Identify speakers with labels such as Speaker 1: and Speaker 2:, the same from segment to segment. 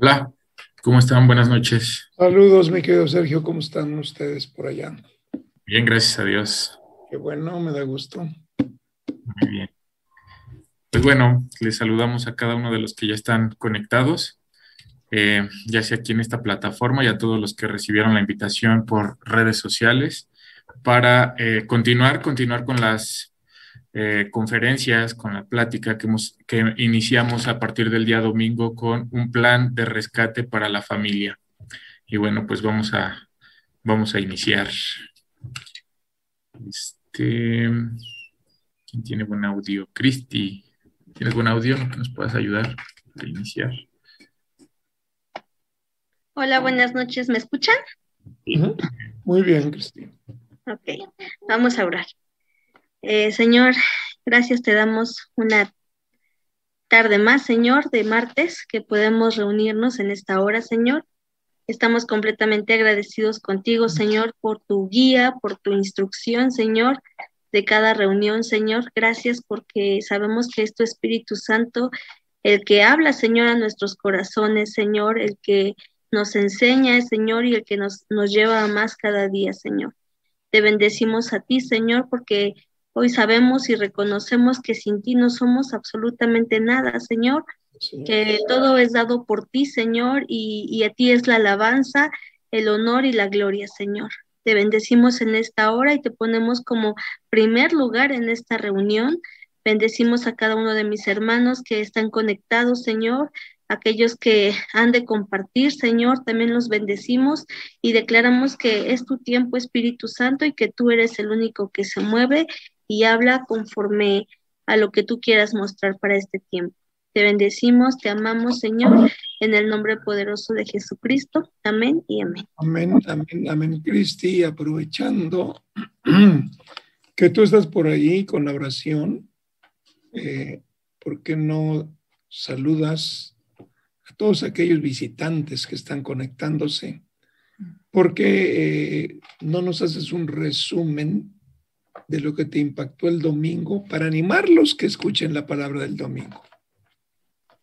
Speaker 1: Hola, ¿cómo están? Buenas noches.
Speaker 2: Saludos, mi querido Sergio, ¿cómo están ustedes por allá?
Speaker 1: Bien, gracias a Dios.
Speaker 2: Qué bueno, me da gusto.
Speaker 1: Muy bien. Pues bueno, les saludamos a cada uno de los que ya están conectados, eh, ya sea aquí en esta plataforma y a todos los que recibieron la invitación por redes sociales para eh, continuar, continuar con las eh, conferencias, con la plática que, hemos, que iniciamos a partir del día domingo con un plan de rescate para la familia. Y bueno, pues vamos a, vamos a iniciar. Este, ¿Quién tiene buen audio? Cristi, ¿tienes buen audio que nos puedas ayudar a iniciar?
Speaker 3: Hola, buenas noches. ¿Me escuchan?
Speaker 2: Muy bien, Cristi.
Speaker 3: Ok, vamos a orar. Eh, señor, gracias te damos una tarde más, Señor, de martes, que podemos reunirnos en esta hora, Señor. Estamos completamente agradecidos contigo, Señor, por tu guía, por tu instrucción, Señor, de cada reunión, Señor. Gracias porque sabemos que es tu Espíritu Santo el que habla, Señor, a nuestros corazones, Señor, el que nos enseña, Señor, y el que nos, nos lleva a más cada día, Señor. Te bendecimos a ti, Señor, porque Hoy sabemos y reconocemos que sin ti no somos absolutamente nada, Señor, que todo es dado por ti, Señor, y, a ti es la alabanza, el honor y la gloria, Señor. Te bendecimos en esta hora y te ponemos como primer lugar en esta reunión. Bendecimos a cada uno de mis hermanos que están conectados, Señor, aquellos que han de compartir, Señor, también los bendecimos y declaramos que es tu tiempo, Espíritu Santo, y que tú eres el único que se mueve y habla conforme a lo que tú quieras mostrar para este tiempo. Te bendecimos, te amamos, Señor, en el nombre poderoso de Jesucristo. Amén y amén.
Speaker 2: Amén, amén, amén, Cristi. Aprovechando que tú estás por ahí con la oración, eh, ¿por qué no saludas a todos aquellos visitantes que están conectándose? ¿Por qué eh, no nos haces un resumen de lo que te impactó el domingo para animarlos que escuchen la palabra del domingo.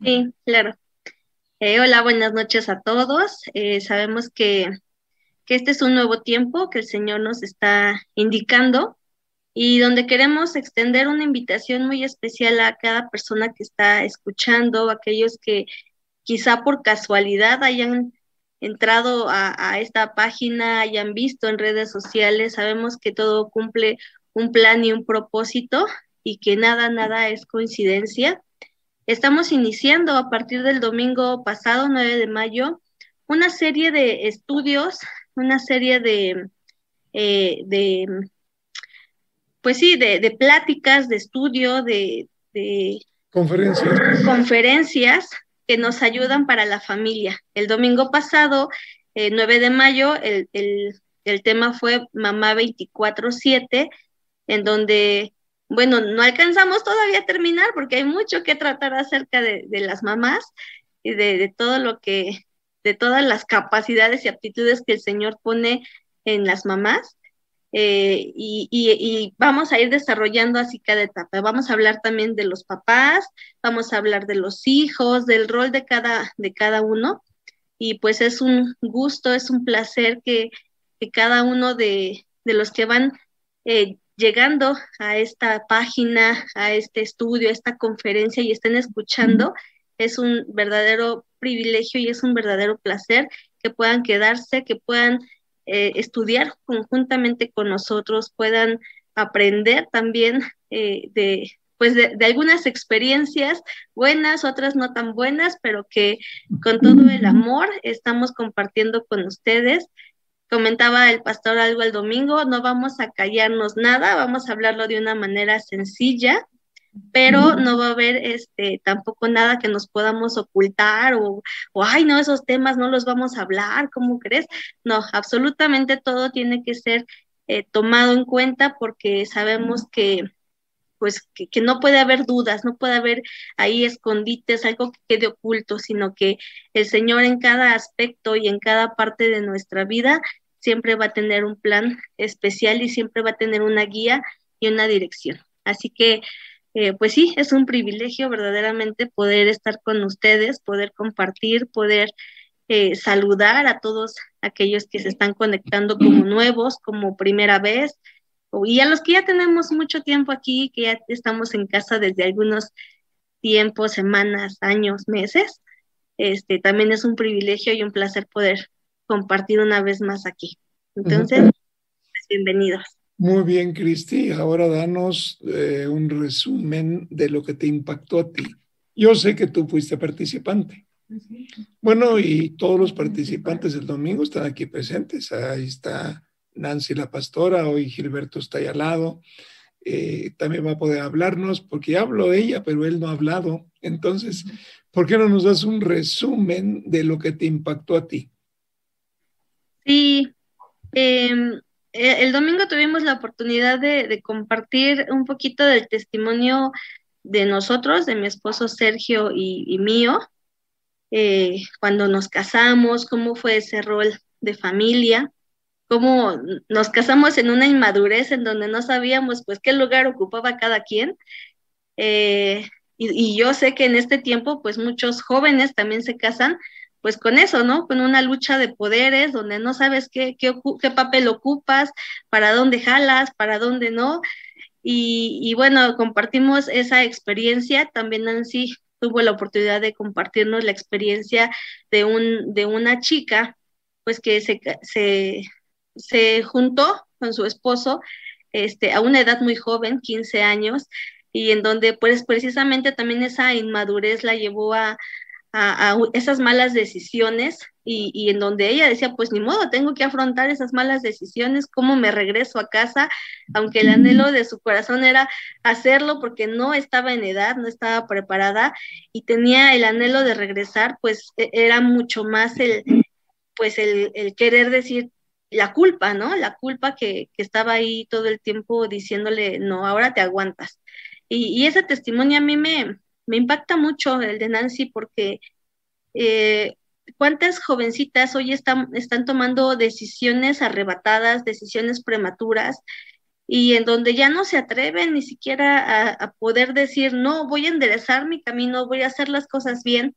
Speaker 3: Sí, claro. Eh, hola, buenas noches a todos. Eh, sabemos que, que este es un nuevo tiempo que el Señor nos está indicando y donde queremos extender una invitación muy especial a cada persona que está escuchando, aquellos que quizá por casualidad hayan entrado a, a, esta página, hayan visto en redes sociales, sabemos que todo cumple un plan y un propósito y que nada, nada es coincidencia. Estamos iniciando a partir del domingo pasado, 9 de mayo, una serie de estudios, una serie de, eh, de pues sí, de, pláticas, de estudio, de,
Speaker 2: conferencias.
Speaker 3: conferencias que nos ayudan para la familia. El domingo pasado, 9 eh, de mayo, el, el, el tema fue Mamá 24-7 en donde, bueno, no alcanzamos todavía a terminar porque hay mucho que tratar acerca de, las mamás y de, todo lo que, de todas las capacidades y aptitudes que el Señor pone en las mamás. Eh, y, vamos a ir desarrollando así cada etapa. Vamos a hablar también de los papás, vamos a hablar de los hijos, del rol de cada, de cada uno. Y pues es un gusto, es un placer que, cada uno de, los que van eh, llegando a esta página, a este estudio, a esta conferencia y estén escuchando, es un verdadero privilegio y es un verdadero placer que puedan quedarse, que puedan eh, estudiar conjuntamente con nosotros, puedan aprender también eh, de pues de, algunas experiencias buenas, otras no tan buenas, pero que con todo el amor estamos compartiendo con ustedes comentaba el pastor algo el domingo, no vamos a callarnos nada, vamos a hablarlo de una manera sencilla, pero no va a haber este tampoco nada que nos podamos ocultar o, o, ay, no, esos temas no los vamos a hablar, ¿cómo crees? No, absolutamente todo tiene que ser eh, tomado en cuenta porque sabemos que pues que, no puede haber dudas, no puede haber ahí escondites, algo que quede oculto, sino que el Señor en cada aspecto y en cada parte de nuestra vida siempre va a tener un plan especial y siempre va a tener una guía y una dirección. Así que eh, pues sí, es un privilegio verdaderamente poder estar con ustedes, poder compartir, poder eh, saludar a todos aquellos que se están conectando como nuevos, como primera vez, y a los que ya tenemos mucho tiempo aquí, que ya estamos en casa desde algunos tiempos, semanas, años, meses, este, también es un privilegio y un placer poder compartir una vez más aquí. Entonces, pues, bienvenidos.
Speaker 2: Muy bien, Cristi. Ahora danos eh, un resumen de lo que te impactó a ti. Yo sé que tú fuiste participante. Bueno, y todos los participantes del domingo están aquí presentes. Ahí está Nancy la pastora, hoy Gilberto está ahí al lado. Eh, también va a poder hablarnos, porque hablo ella, pero él no ha hablado. Entonces, ¿por qué no nos das un resumen de lo que te impactó a ti?
Speaker 3: Sí, eh, eh, el domingo tuvimos la oportunidad de, compartir un poquito del testimonio de nosotros, de mi esposo Sergio y, mío, eh, cuando nos casamos, cómo fue ese rol de familia, cómo nos casamos en una inmadurez en donde no sabíamos pues qué lugar ocupaba cada quien. Eh, y, yo sé que en este tiempo pues muchos jóvenes también se casan pues con eso, ¿no? Con una lucha de poderes donde no sabes qué, qué, papel ocupas, para dónde jalas, para dónde no. Y, bueno, compartimos esa experiencia. También Nancy tuvo la oportunidad de compartirnos la experiencia de, un, de una chica, pues que se, se, se juntó con su esposo este, a una edad muy joven, 15 años, y en donde pues precisamente también esa inmadurez la llevó a, a, esas malas decisiones y, en donde ella decía, pues ni modo, tengo que afrontar esas malas decisiones, cómo me regreso a casa, aunque el anhelo de su corazón era hacerlo porque no estaba en edad, no estaba preparada y tenía el anhelo de regresar, pues e, era mucho más el, pues el, querer decir la culpa, ¿no? La culpa que, estaba ahí todo el tiempo diciéndole, no, ahora te aguantas. Y, y ese testimonio a mí me, me impacta mucho el de Nancy porque eh, cuántas jovencitas hoy están, están tomando decisiones arrebatadas, decisiones prematuras, y en donde ya no se atreven ni siquiera a, poder decir, no, voy a enderezar mi camino, voy a hacer las cosas bien.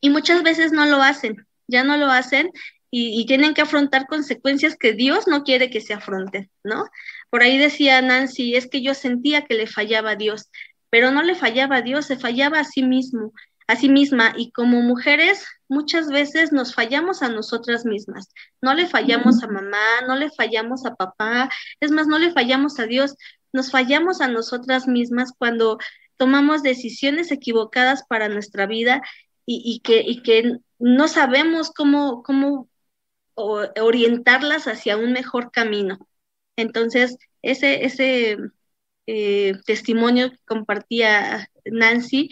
Speaker 3: Y muchas veces no lo hacen, ya no lo hacen y, y, tienen que afrontar consecuencias que Dios no quiere que se afronten, ¿no? Por ahí decía Nancy, es que yo sentía que le fallaba a Dios pero no le fallaba a Dios, se fallaba a sí mismo, a sí misma. Y como mujeres, muchas veces nos fallamos a nosotras mismas. No le fallamos a mamá, no le fallamos a papá, es más, no le fallamos a Dios, nos fallamos a nosotras mismas cuando tomamos decisiones equivocadas para nuestra vida y, que, y que no sabemos cómo, cómo orientarlas hacia un mejor camino. Entonces, ese, ese eh, testimonio que compartía Nancy,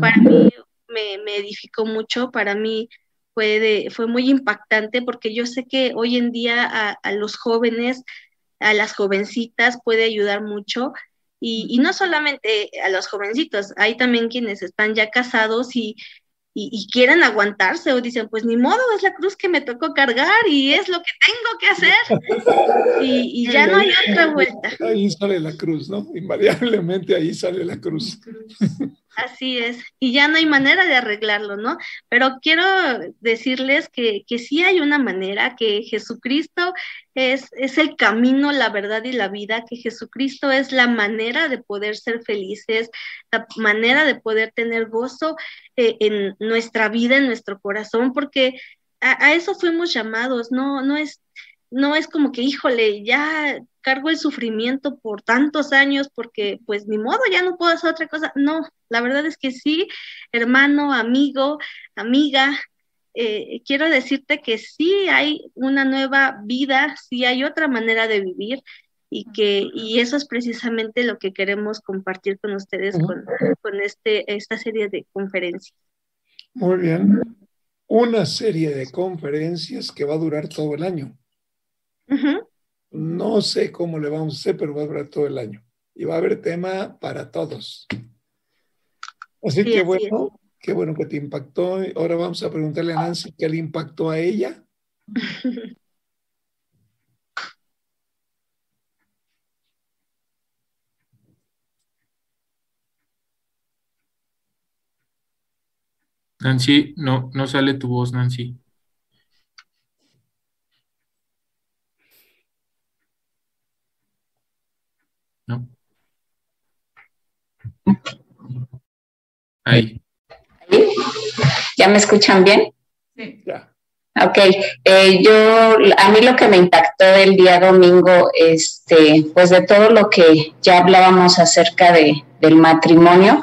Speaker 3: para mí me, edificó mucho, para mí fue, fue muy impactante porque yo sé que hoy en día a, los jóvenes, a las jovencitas puede ayudar mucho. Y, y, no solamente a los jovencitos, hay también quienes están ya casados y, y, quieren aguantarse o dicen, pues ni modo, es la cruz que me tocó cargar y es lo que tengo que hacer. Y, ya no hay otra vuelta.
Speaker 2: Ahí sale la cruz, ¿no? Invariablemente ahí sale la cruz.
Speaker 3: Así es, y ya no hay manera de arreglarlo, ¿no? Pero quiero decirles que, que sí hay una manera, que Jesucristo es, es el camino, la verdad y la vida, que Jesucristo es la manera de poder ser felices, la manera de poder tener gozo eh, en nuestra vida, en nuestro corazón, porque a, a, eso fuimos llamados, no, no es, no es como que, híjole, ya cargo el sufrimiento por tantos años porque pues ni modo, ya no puedo hacer otra cosa. No, la verdad es que sí, hermano, amigo, amiga, eh, quiero decirte que sí hay una nueva vida, sí hay otra manera de vivir y que y eso es precisamente lo que queremos compartir con ustedes con, con este, esta serie de conferencias.
Speaker 2: Muy bien. Una serie de conferencias que va a durar todo el año. No sé cómo le vamos a hacer, pero va a durar todo el año. Y va a haber tema para todos. Así que bueno, qué bueno que te impactó. Ahora vamos a preguntarle a Nancy qué le impactó a ella.
Speaker 1: Nancy, no, no sale tu voz, Nancy. No. Ahí.
Speaker 4: ¿Ya me escuchan bien?
Speaker 2: Sí. Ya.
Speaker 4: Ok, eh, yo, a mí lo que me impactó el día domingo, este, pues de todo lo que ya hablábamos acerca de, del matrimonio,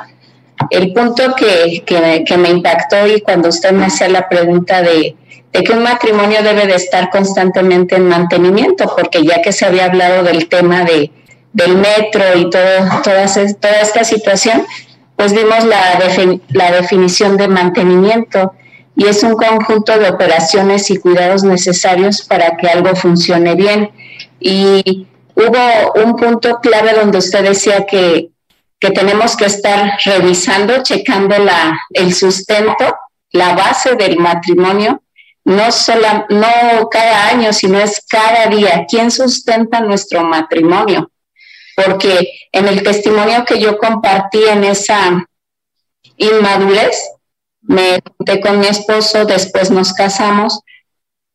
Speaker 4: el punto que, que, me impactó y cuando usted me hacía la pregunta de, de, que un matrimonio debe de estar constantemente en mantenimiento, porque ya que se había hablado del tema de, del metro y todo, toda, toda esta situación, pues vimos la, la definición de mantenimiento y es un conjunto de operaciones y cuidados necesarios para que algo funcione bien. Y hubo un punto clave donde usted decía que, que tenemos que estar revisando, checando la, el sustento, la base del matrimonio, no, solo, no cada año, sino es cada día. ¿Quién sustenta nuestro matrimonio? Porque en el testimonio que yo compartí en esa inmadurez, me junté con mi esposo, después nos casamos,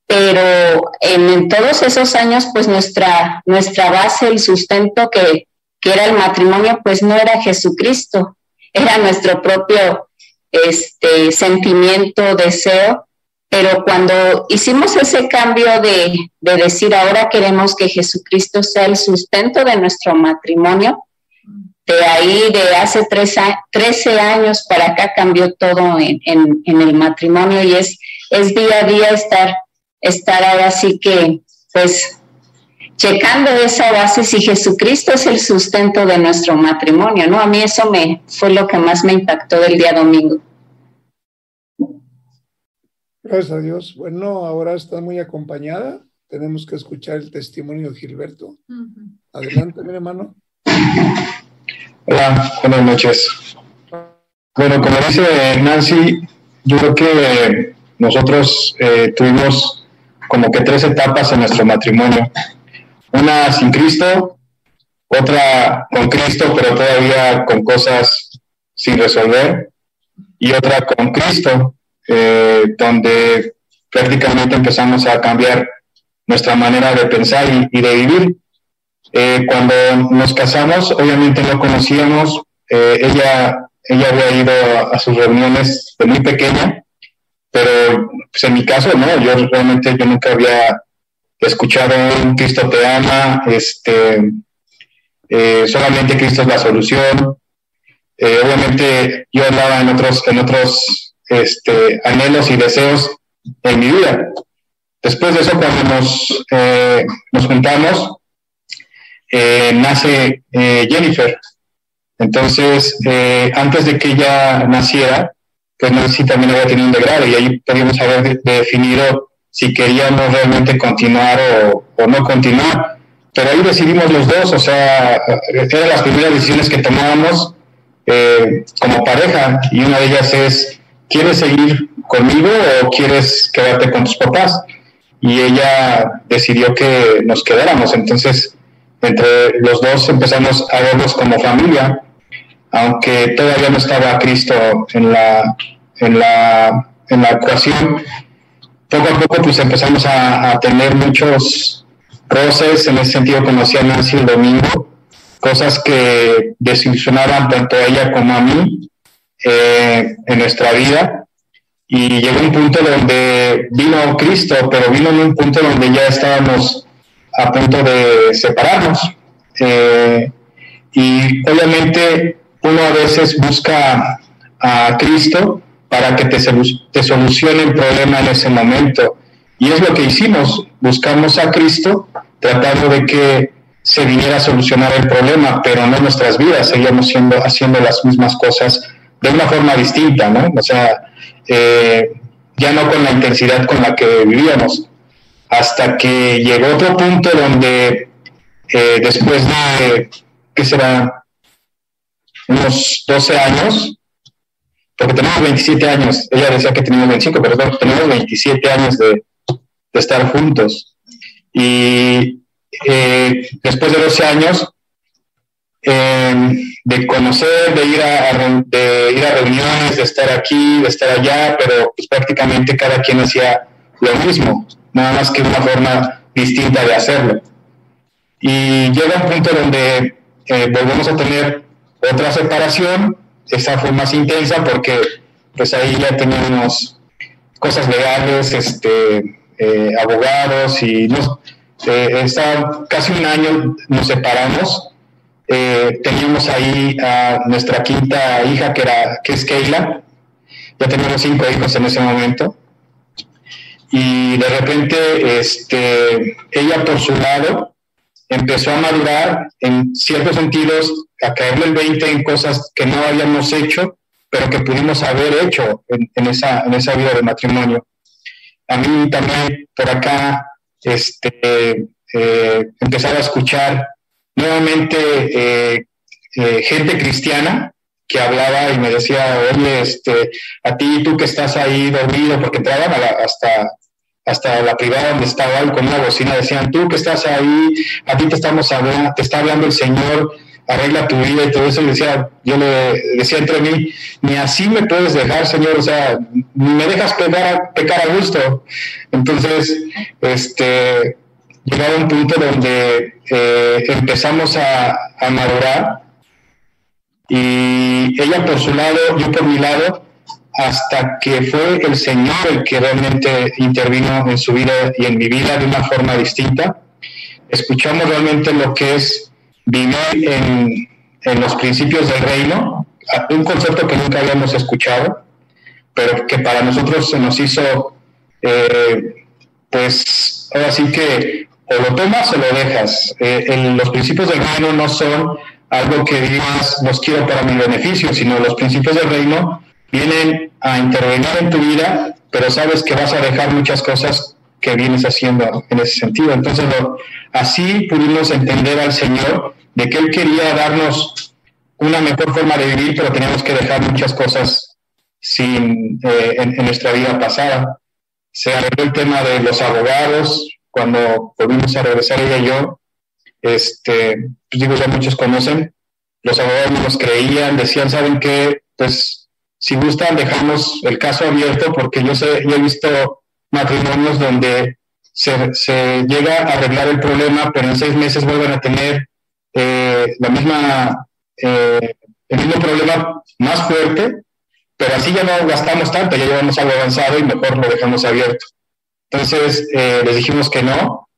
Speaker 4: pero en, todos esos años, pues nuestra, nuestra base, el sustento que, que, era el matrimonio, pues no era Jesucristo, era nuestro propio este, sentimiento, deseo. Pero cuando hicimos ese cambio de, de decir ahora queremos que Jesucristo sea el sustento de nuestro matrimonio, de ahí, de hace tres, 13 años para acá, cambió todo en, el matrimonio y es, es día a día estar, estar ahora sí que, pues, checando esa base si Jesucristo es el sustento de nuestro matrimonio, ¿no? A mí eso me fue lo que más me impactó del día domingo.
Speaker 2: Gracias a Dios. Bueno, ahora está muy acompañada. Tenemos que escuchar el testimonio de Gilberto. Adelante, mi hermano.
Speaker 5: Hola, buenas noches. Bueno, como dice Nancy, yo creo que nosotros eh, tuvimos como que tres etapas en nuestro matrimonio. Una sin Cristo, otra con Cristo, pero todavía con cosas sin resolver, y otra con Cristo, eh, donde prácticamente empezamos a cambiar nuestra manera de pensar y de vivir. Eh, cuando nos casamos, obviamente no conocíamos, eh, ella, ella había ido a, sus reuniones de muy pequeña, pero pues, en mi caso, no, yo realmente yo nunca había escuchado un Cristo te ama, este, eh, solamente Cristo es la solución. obviamente yo hablaba en otros, en otros este, anhelos y deseos en mi vida. Después de eso, cuando nos, nos juntamos, eh, nace eh, Jennifer. Entonces, eh, antes de que ella naciera, pues Nancy también había tenido un degrado y ahí podíamos haber definido si queríamos realmente continuar o, no continuar. Pero ahí decidimos los dos, o sea, eran las primeras decisiones que tomábamos como pareja y una de ellas es, ¿quieres seguir conmigo o quieres quedarte con tus papás? Y ella decidió que nos quedáramos. Entonces, entre los dos empezamos a vernos como familia, aunque todavía no estaba Cristo en la, en la, en la ecuación. Poco a poco pues empezamos a, tener muchos roces, en ese sentido conocí a Nancy el domingo, cosas que desilusionaban tanto a ella como a mí eh, en nuestra vida. Y llegó un punto donde vino Cristo, pero vino en un punto donde ya estábamos a punto de separarnos. Eh, y obviamente uno a veces busca a Cristo para que te, te solucione el problema en ese momento. Y es lo que hicimos, buscamos a Cristo tratando de que se viniera a solucionar el problema, pero no nuestras vidas, seguíamos siendo, haciendo las mismas cosas de una forma distinta, ¿no? O sea, eh, ya no con la intensidad con la que vivíamos hasta que llegó otro punto donde eh, después de, ¿qué será? Unos 12 años, porque tenemos 27 años, ella decía que teníamos 25, pero tenemos 27 años de, estar juntos. Y eh, después de 12 años, de conocer, de ir, a, de ir a reuniones, de estar aquí, de estar allá, pero pues prácticamente cada quien hacía lo mismo, nada más que una forma distinta de hacerlo. Y llega un punto donde eh, volvemos a tener otra separación, esa fue más intensa porque pues ahí ya teníamos cosas legales, este, eh, abogados y nos, eh, casi un año nos separamos. Eh, teníamos ahí a nuestra quinta hija que, era, que es Keila. Ya teníamos cinco hijos en ese momento. Y de repente este, ella por su lado empezó a madurar en ciertos sentidos, a caerle el 20 en cosas que no habíamos hecho, pero que pudimos haber hecho en, esa, en esa vida de matrimonio. A mí también por acá este, eh, a escuchar nuevamente eh, eh, gente cristiana que hablaba y me decía, oye, este, a ti, tú que estás ahí dormido, porque entraban hasta, hasta la privada donde estaba con una bocina, decían, tú que estás ahí, a ti te estamos hablando, te está hablando el Señor, arregla tu vida y todo eso. Y decía, yo le decía entre mí, ni así me puedes dejar, Señor, o sea, ni me dejas pecar, pecar a gusto. Entonces, este, llegaba un punto donde eh, empezamos a, a madurar y ella por su lado, yo por mi lado, hasta que fue el Señor el que realmente intervino en su vida y en mi vida de una forma distinta. Escuchamos realmente lo que es vivir en, en los principios del reino, un concepto que nunca habíamos escuchado, pero que para nosotros se nos hizo, eh, pues ahora sí que o lo tomas o lo dejas. Eh, los principios del reino no son algo que digas, los quiero para mi beneficio, sino los principios del reino vienen a intervenir en tu vida, pero sabes que vas a dejar muchas cosas que vienes haciendo en ese sentido. Entonces, así pudimos entender al Señor de que Él quería darnos una mejor forma de vivir, pero teníamos que dejar muchas cosas sin, eh, en, nuestra vida pasada. Se arregló el tema de los abogados, cuando volvimos a regresar ella y yo, este, pues digo, ya muchos conocen, los abogados nos creían, decían, ¿saben qué? Pues si gustan, dejamos el caso abierto porque yo, sé, yo he visto matrimonios donde se, llega a arreglar el problema, pero en seis meses vuelven a tener eh, la misma, eh, el mismo problema más fuerte, pero así ya no gastamos tanto, ya llevamos algo avanzado y mejor lo dejamos abierto. Entonces eh, les dijimos que no,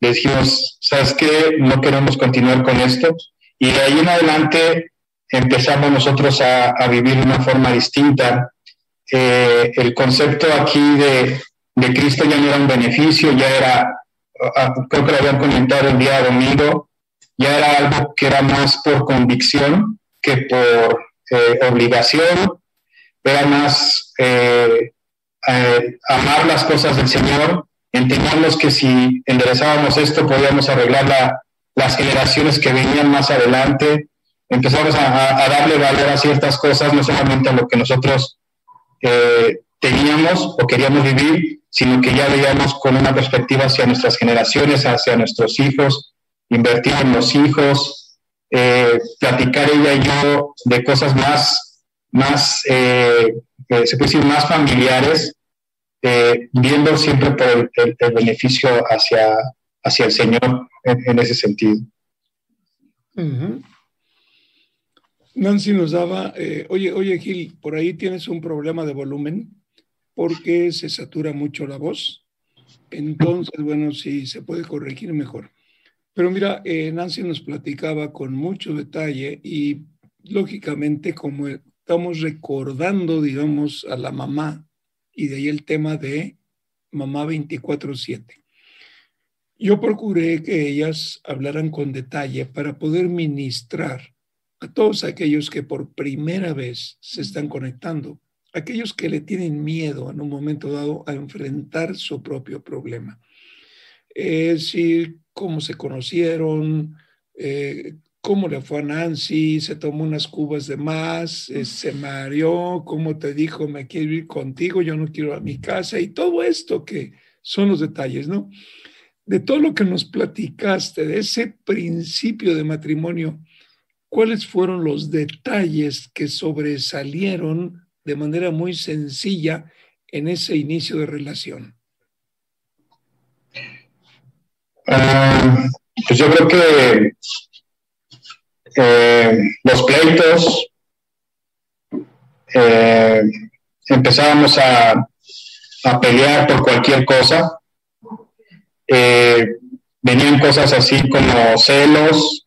Speaker 5: les dijimos, ¿sabes qué? No queremos continuar con esto. Y de ahí en adelante empezamos nosotros a, vivir de una forma distinta. Eh, el concepto aquí de, de, Cristo ya no era un beneficio, ya era, creo que lo habían comentado el día domingo, ya era algo que era más por convicción que por eh, obligación, era más eh, eh, amar las cosas del Señor, entendíamos que si enderezábamos esto podíamos arreglar las generaciones que venían más adelante, empezamos a, darle valor a ciertas cosas, no solamente a lo que nosotros eh, teníamos o queríamos vivir, sino que ya veíamos con una perspectiva hacia nuestras generaciones, hacia nuestros hijos, invertir en los hijos, eh, platicar ella y yo de cosas más, más se puede decir, más familiares, eh, viendo siempre por el, beneficio hacia, hacia el Señor en, ese sentido.
Speaker 2: Nancy nos daba, eh, oye, oye Gil, por ahí tienes un problema de volumen porque se satura mucho la voz. Entonces, bueno, si se puede corregir mejor. Pero mira, eh, Nancy nos platicaba con mucho detalle y lógicamente como estamos recordando, digamos, a la mamá y de ahí el tema de Mamá 24/7. Yo procuré que ellas hablaran con detalle para poder ministrar a todos aquellos que por primera vez se están conectando, aquellos que le tienen miedo en un momento dado a enfrentar su propio problema. Es decir, cómo se conocieron, eh, cómo le fue a Nancy, se tomó unas cubas de más, eh, se mareó, cómo te dijo, me quiero ir contigo, yo no quiero a mi casa y todo esto que son los detalles, ¿no? De todo lo que nos platicaste, de ese principio de matrimonio, ¿cuáles fueron los detalles que sobresalieron de manera muy sencilla en ese inicio de relación?
Speaker 5: Ah, pues yo creo que eh, los pleitos, eh, empezábamos a, pelear por cualquier cosa. Eh, venían cosas así como celos,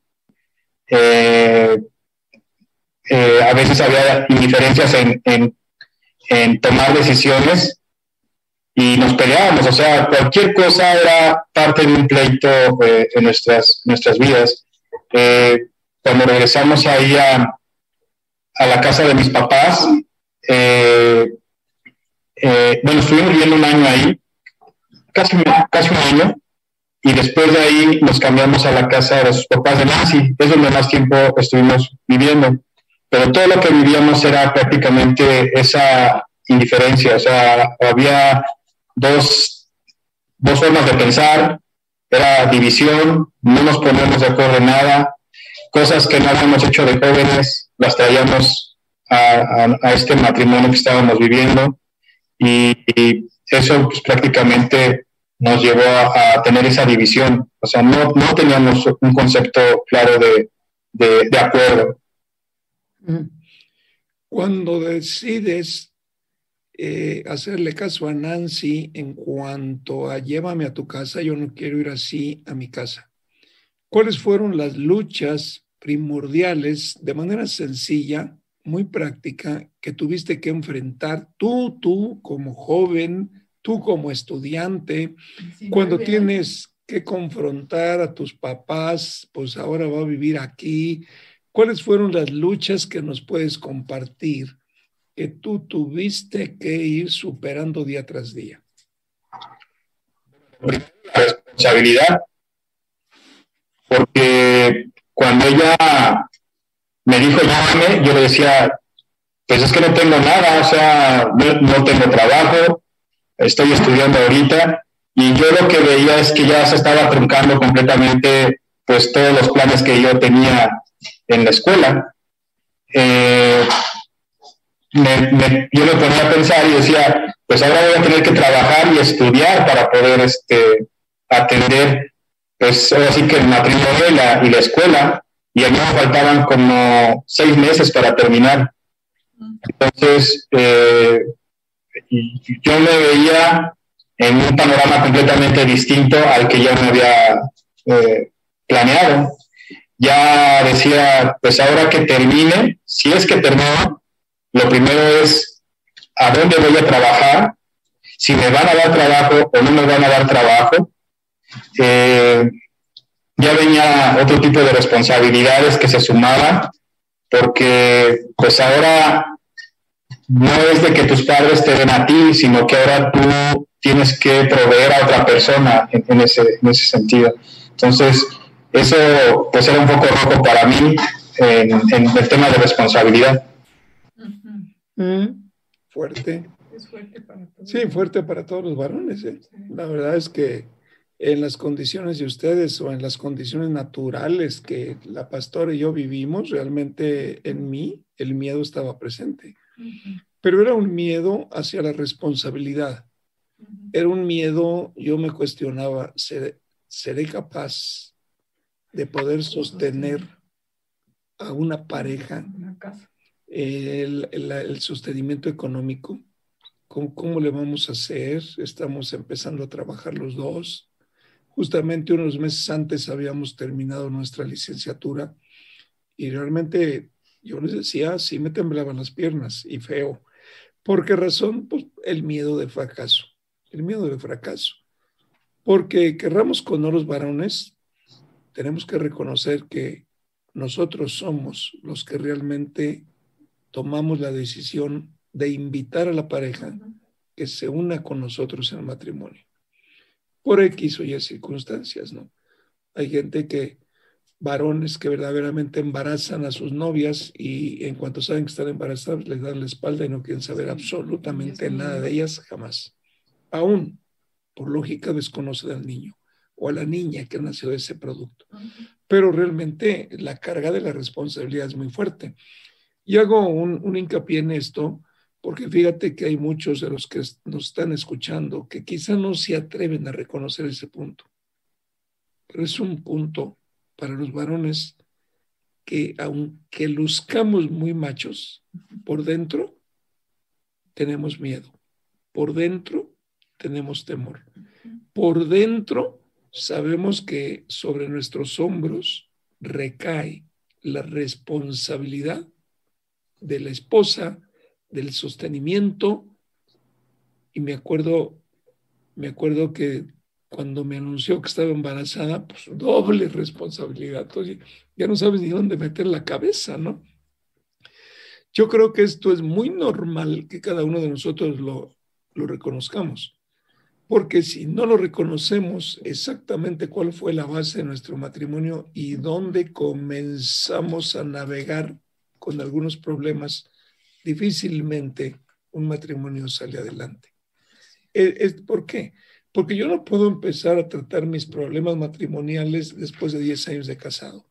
Speaker 5: a veces había indiferencias en, en, tomar decisiones y nos peleábamos, o sea, cualquier cosa era parte de un pleito en nuestras, nuestras vidas. Cuando regresamos ahí a, a la casa de mis papás, eh, eh, bueno, estuvimos viviendo un año ahí, casi, casi un año, y después de ahí nos cambiamos a la casa de sus papás de Nancy, es donde más tiempo estuvimos viviendo. Pero todo lo que vivíamos era prácticamente esa indiferencia, o sea, había dos, dos formas de pensar, era división, no nos poníamos de acuerdo en nada, cosas que no habíamos hecho de jóvenes, las traíamos a, este matrimonio que estábamos viviendo y, eso pues, prácticamente nos llevó a, tener esa división. O sea, no, no teníamos un concepto claro de, de, acuerdo.
Speaker 2: Cuando decides eh, hacerle caso a Nancy en cuanto a llévame a tu casa, yo no quiero ir así a mi casa. ¿Cuáles fueron las luchas primordiales de manera sencilla muy práctica que tuviste que enfrentar tú, tú como joven, tú como estudiante, cuando tienes que confrontar a tus papás, pues ahora va a vivir aquí. ¿Cuáles fueron las luchas que nos puedes compartir que tú tuviste que ir superando día tras día?
Speaker 5: La responsabilidad, porque cuando ella me dijo llámame, yo le decía, pues es que no tengo nada, o sea, no, tengo trabajo, estoy estudiando ahorita, y yo lo que veía es que ya se estaba truncando completamente pues todos los planes que yo tenía en la escuela. Eh, yo me ponía a pensar y decía, pues ahora voy a tener que trabajar y estudiar para poder este, atender, pues ahora sí que el matrimonio y la, y la escuela y a mí me faltaban como seis meses para terminar. Entonces, eh, yo me veía en un panorama completamente distinto al que ya me había eh, planeado. Ya decía, pues ahora que termine, si es que termino, lo primero es a dónde voy a trabajar, si me van a dar trabajo o no me van a dar trabajo. Eh, ya venía otro tipo de responsabilidades que se sumaban, porque pues ahora no es de que tus padres te den a ti, sino que ahora tú tienes que proveer a otra persona en, ese, en ese sentido. Entonces, eso pues era un poco rojo para mí en, el tema de responsabilidad.
Speaker 2: Mm, fuerte. Es fuerte para todos. Sí, fuerte para todos los varones. ¿eh? La verdad es que en las condiciones de ustedes o en las condiciones naturales que la pastora y yo vivimos, realmente en mí el miedo estaba presente. Pero era un miedo hacia la responsabilidad. Era un miedo, yo me cuestionaba, ¿seré, capaz de poder sostener a una pareja el, el, sostenimiento económico? ¿Cómo, ¿Cómo le vamos a hacer? Estamos empezando a trabajar los dos Justamente unos meses antes habíamos terminado nuestra licenciatura y realmente yo les decía, sí me temblaban las piernas y feo. ¿Por qué razón? Pues el miedo de fracaso, el miedo de fracaso. Porque querramos con los varones, tenemos que reconocer que nosotros somos los que realmente tomamos la decisión de invitar a la pareja que se una con nosotros en el matrimonio por X o Y circunstancias, ¿no? Hay gente que, varones que verdaderamente embarazan a sus novias y en cuanto saben que están embarazadas les dan la espalda y no quieren saber absolutamente nada de ellas jamás. Aún, por lógica, desconoce al niño o a la niña que nació de ese producto. pero realmente la carga de la responsabilidad es muy fuerte. Y hago un, un hincapié en esto, porque fíjate que hay muchos de los que nos están escuchando que quizá no se atreven a reconocer ese punto, pero es un punto para los varones que aunque luzcamos muy machos, por dentro tenemos miedo, por dentro tenemos temor, por dentro sabemos que sobre nuestros hombros recae la responsabilidad de la esposa, del sostenimiento. Y me acuerdo, me acuerdo que cuando me anunció que estaba embarazada, pues doble responsabilidad. Entonces, ya no sabes ni dónde meter la cabeza, ¿no? Yo creo que esto es muy normal que cada uno de nosotros lo, lo reconozcamos, porque si no lo reconocemos exactamente cuál fue la base de nuestro matrimonio y dónde comenzamos a navegar con algunos problemas, difícilmente un matrimonio sale adelante. ¿Por qué? Porque yo no puedo empezar a tratar mis problemas matrimoniales después de 10 años de casado.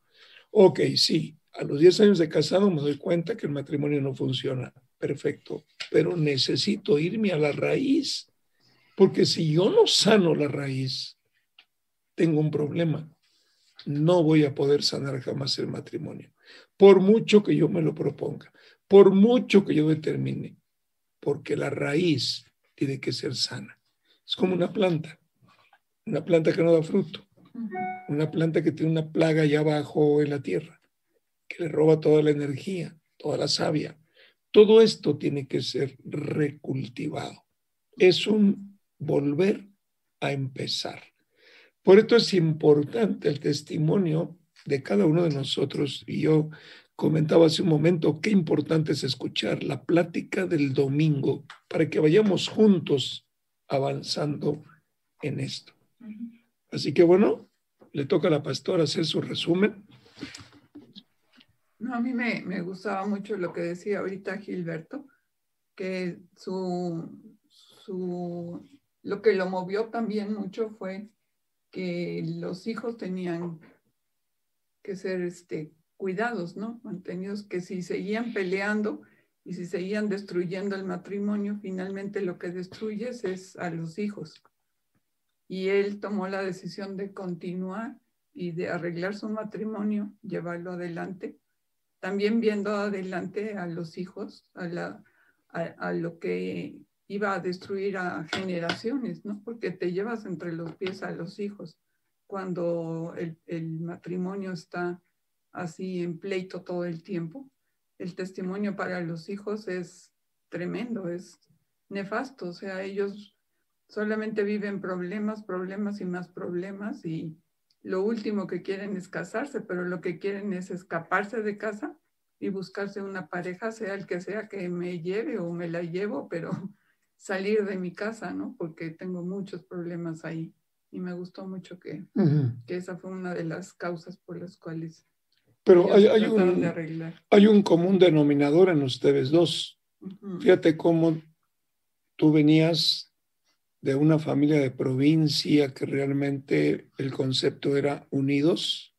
Speaker 2: Ok, sí, a los 10 años de casado me doy cuenta que el matrimonio no funciona. Perfecto, pero necesito irme a la raíz, porque si yo no sano la raíz, tengo un problema. No voy a poder sanar jamás el matrimonio, por mucho que yo me lo proponga, por mucho que yo determine, porque la raíz tiene que ser sana. Es como una planta, una planta que no da fruto, una planta que tiene una plaga allá abajo en la tierra, que le roba toda la energía, toda la savia. Todo esto tiene que ser recultivado. Es un volver a empezar. Por esto es importante el testimonio de cada uno de nosotros. Y yo comentaba hace un momento qué importante es escuchar la plática del domingo para que vayamos juntos avanzando en esto. Así que bueno, le toca a la pastora hacer su resumen.
Speaker 6: No, a mí me, me gustaba mucho lo que decía ahorita Gilberto, que su, su, lo que lo movió también mucho fue que los hijos tenían que ser este, cuidados, ¿no? Mantenidos, que si seguían peleando, y si seguían destruyendo el matrimonio, finalmente lo que destruyes es a los hijos. Y él tomó la decisión de continuar y de arreglar su matrimonio, llevarlo adelante, también viendo adelante a los hijos, a, la, a, lo que iba a destruir a generaciones, ¿no? Porque te llevas entre los pies a los hijos cuando el, el matrimonio está así en pleito todo el tiempo el testimonio para los hijos es tremendo, es nefasto, o sea, ellos solamente viven problemas, problemas y más problemas y lo último que quieren es casarse, pero lo que quieren es escaparse de casa y buscarse una pareja, sea el que sea que me lleve o me la llevo, pero salir de mi casa, ¿no? Porque tengo muchos problemas ahí y me gustó mucho que, que esa fue una de las causas por las cuales
Speaker 2: pero hay, un, hay, un, común denominador en ustedes dos. Fíjate cómo tú venías de una familia de provincia que realmente el concepto era unidos.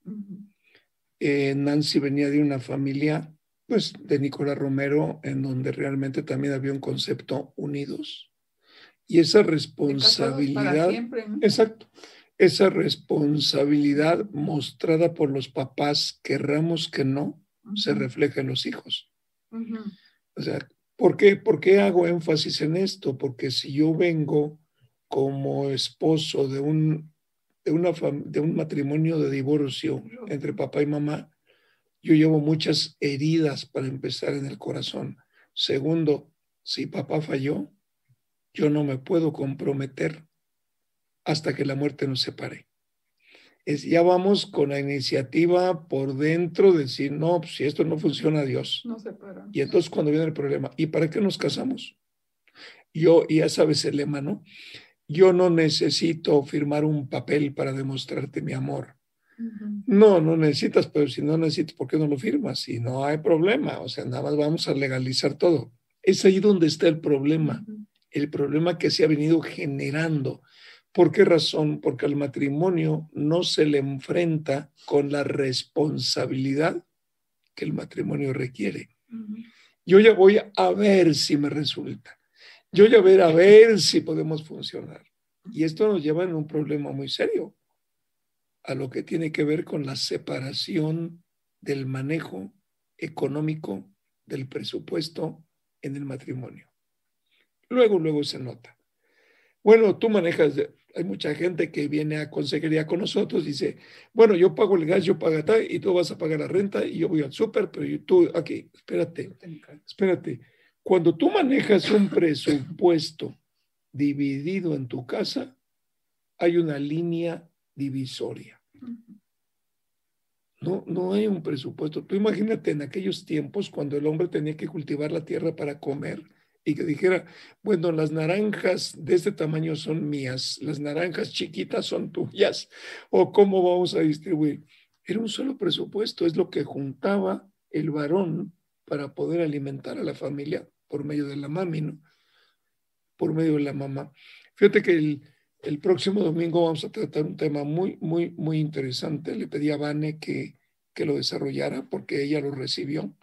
Speaker 2: Eh, Nancy venía de una familia, pues, de Nicolás Romero, en donde realmente también había un concepto unidos. Y esa responsabilidad. Exacto esa responsabilidad mostrada por los papás, querramos que no, se refleja en los hijos. O sea, ¿por qué, ¿por qué hago énfasis en esto? Porque si yo vengo como esposo de un, de, una de un matrimonio de divorcio entre papá y mamá, yo llevo muchas heridas para empezar en el corazón. Segundo, si papá falló, yo no me puedo comprometer hasta que la muerte nos separe. Es, ya vamos con la iniciativa por dentro de decir, no, pues, si esto no funciona, Dios.
Speaker 6: No.
Speaker 2: Y entonces cuando viene el problema, ¿y para qué nos casamos? Yo, ya sabes el lema, ¿no? Yo no necesito firmar un papel para demostrarte mi amor. No, no necesitas, pero si no necesitas, ¿por qué no lo firmas? Si no hay problema, o sea, nada más vamos a legalizar todo. Es ahí donde está el problema, el problema que se ha venido generando ¿Por qué razón? Porque al matrimonio no se le enfrenta con la responsabilidad que el matrimonio requiere. Yo ya voy a ver si me resulta. Yo ya voy a ver si podemos funcionar. Y esto nos lleva a un problema muy serio, a lo que tiene que ver con la separación del manejo económico del presupuesto en el matrimonio. Luego, luego se nota. Bueno, tú manejas, hay mucha gente que viene a consejería con nosotros, dice, bueno, yo pago el gas, yo pago tal, y tú vas a pagar la renta, y yo voy al súper, pero tú, aquí, espérate, espérate. Cuando tú manejas un presupuesto dividido en tu casa, hay una línea divisoria. No, no hay un presupuesto. Tú imagínate en aquellos tiempos cuando el hombre tenía que cultivar la tierra para comer y que dijera, bueno, las naranjas de este tamaño son mías, las naranjas chiquitas son tuyas, o cómo vamos a distribuir. Era un solo presupuesto, es lo que juntaba el varón para poder alimentar a la familia por medio de la mami, ¿no? Por medio de la mamá. Fíjate que el, el próximo domingo vamos a tratar un tema muy, muy, muy interesante. Le pedí a Vane que, que lo desarrollara porque ella lo recibió.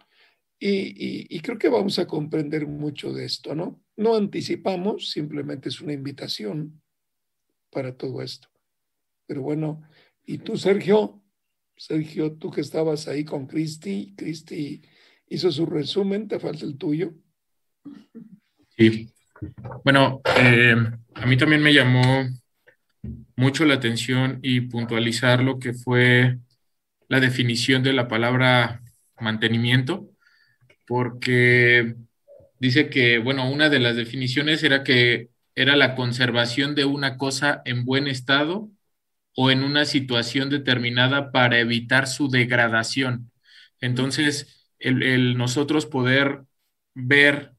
Speaker 2: Y, y, creo que vamos a comprender mucho de esto, ¿no? No anticipamos, simplemente es una invitación para todo esto. Pero bueno, y tú, Sergio, Sergio, tú que estabas ahí con Cristi, Cristi hizo su resumen, te falta el tuyo.
Speaker 1: Sí. Bueno, eh, a mí también me llamó mucho la atención y puntualizar lo que fue la definición de la palabra mantenimiento, porque dice que, bueno, una de las definiciones era que era la conservación de una cosa en buen estado o en una situación determinada para evitar su degradación. Entonces, el, el nosotros poder ver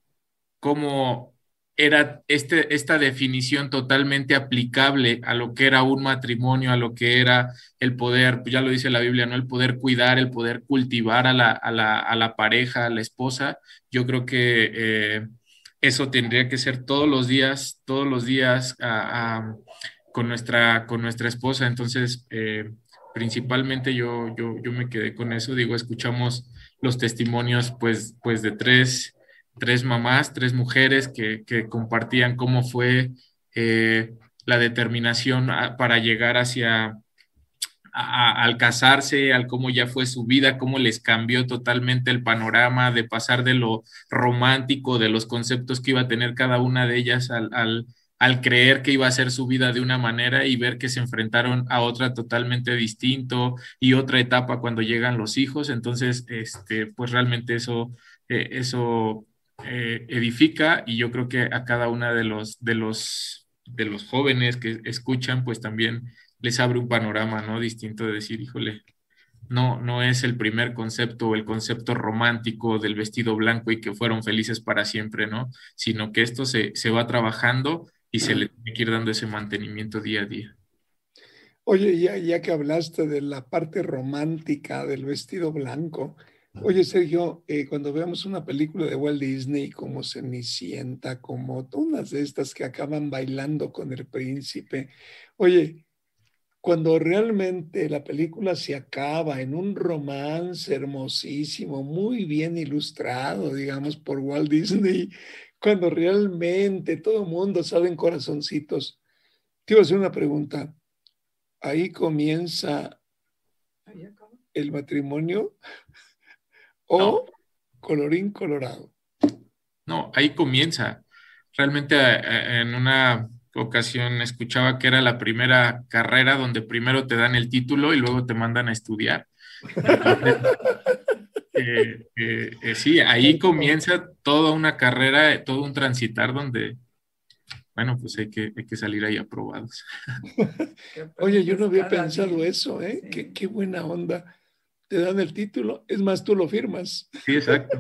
Speaker 1: cómo era este, esta definición totalmente aplicable a lo que era un matrimonio, a lo que era el poder, ya lo dice la Biblia, ¿no? El poder cuidar, el poder cultivar a la, a la, a la pareja, a la esposa. Yo creo que eh, eso tendría que ser todos los días, todos los días con, nuestra, con nuestra esposa. Entonces, eh, principalmente yo, yo, yo me quedé con eso. Digo, escuchamos los testimonios pues, pues de tres tres mamás, tres mujeres que, compartían cómo fue eh, la determinación para llegar hacia, al casarse, al cómo ya fue su vida, cómo les cambió totalmente el panorama de pasar de lo romántico, de los conceptos que iba a tener cada una de ellas al, al, creer que iba a ser su vida de una manera y ver que se enfrentaron a otra totalmente distinto y otra etapa cuando llegan los hijos. Entonces, este, pues realmente eso, eh, eso eh, edifica y yo creo que a cada una de los, de, los, de los jóvenes que escuchan, pues también les abre un panorama, ¿no? Distinto de decir, híjole, no, no es el primer concepto el concepto romántico del vestido blanco y que fueron felices para siempre, ¿no? Sino que esto se, se va trabajando y se le tiene que ir dando ese mantenimiento día a día.
Speaker 2: Oye, ya, ya que hablaste de la parte romántica del vestido blanco, Oye, Sergio, eh, cuando veamos una película de Walt Disney como Cenicienta, como unas de estas que acaban bailando con el príncipe, oye, cuando realmente la película se acaba en un romance hermosísimo, muy bien ilustrado, digamos, por Walt Disney, cuando realmente todo el mundo sale en corazoncitos, te iba a hacer una pregunta. Ahí comienza el matrimonio o colorín colorado.
Speaker 1: No, ahí comienza. Realmente eh, eh, en una ocasión escuchaba que era la primera carrera donde primero te dan el título y luego te mandan a estudiar. Eh, sí, ahí comienza toda una carrera, todo un transitar donde, bueno, pues hay que, hay que salir ahí aprobados.
Speaker 2: Oye, yo no había pensado eso, ¿eh? Qué, qué buena onda te dan el título, es más, tú lo firmas.
Speaker 1: Sí, exacto.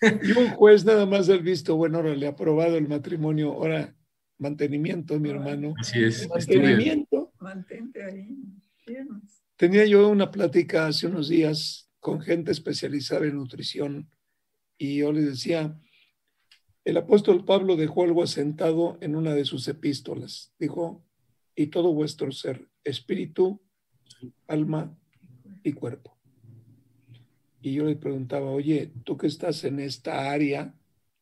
Speaker 2: y un juez nada más ha visto, bueno, ahora le ha aprobado el matrimonio, ahora mantenimiento, mi hermano.
Speaker 1: Así es.
Speaker 2: Mantenimiento.
Speaker 6: Mantente ahí.
Speaker 2: Tenía yo una plática hace unos días con gente especializada en nutrición y yo les decía, el apóstol Pablo dejó algo asentado en una de sus epístolas. Dijo, y todo vuestro ser, espíritu, alma y cuerpo. Y yo le preguntaba, oye, tú que estás en esta área,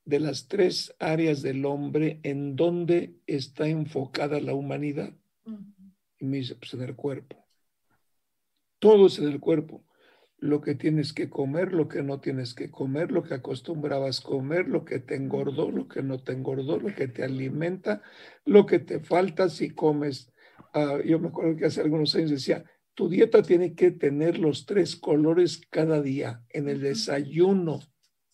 Speaker 2: de las tres áreas del hombre, ¿en dónde está enfocada la humanidad? Y me dice, pues en el cuerpo. Todo es en el cuerpo. Lo que tienes que comer, lo que no tienes que comer, lo que acostumbrabas comer, lo que te engordó, lo que no te engordó, lo que te alimenta, lo que te falta si comes. Ah, yo me acuerdo que hace algunos años decía, tu dieta tiene que tener los tres colores cada día. En el desayuno,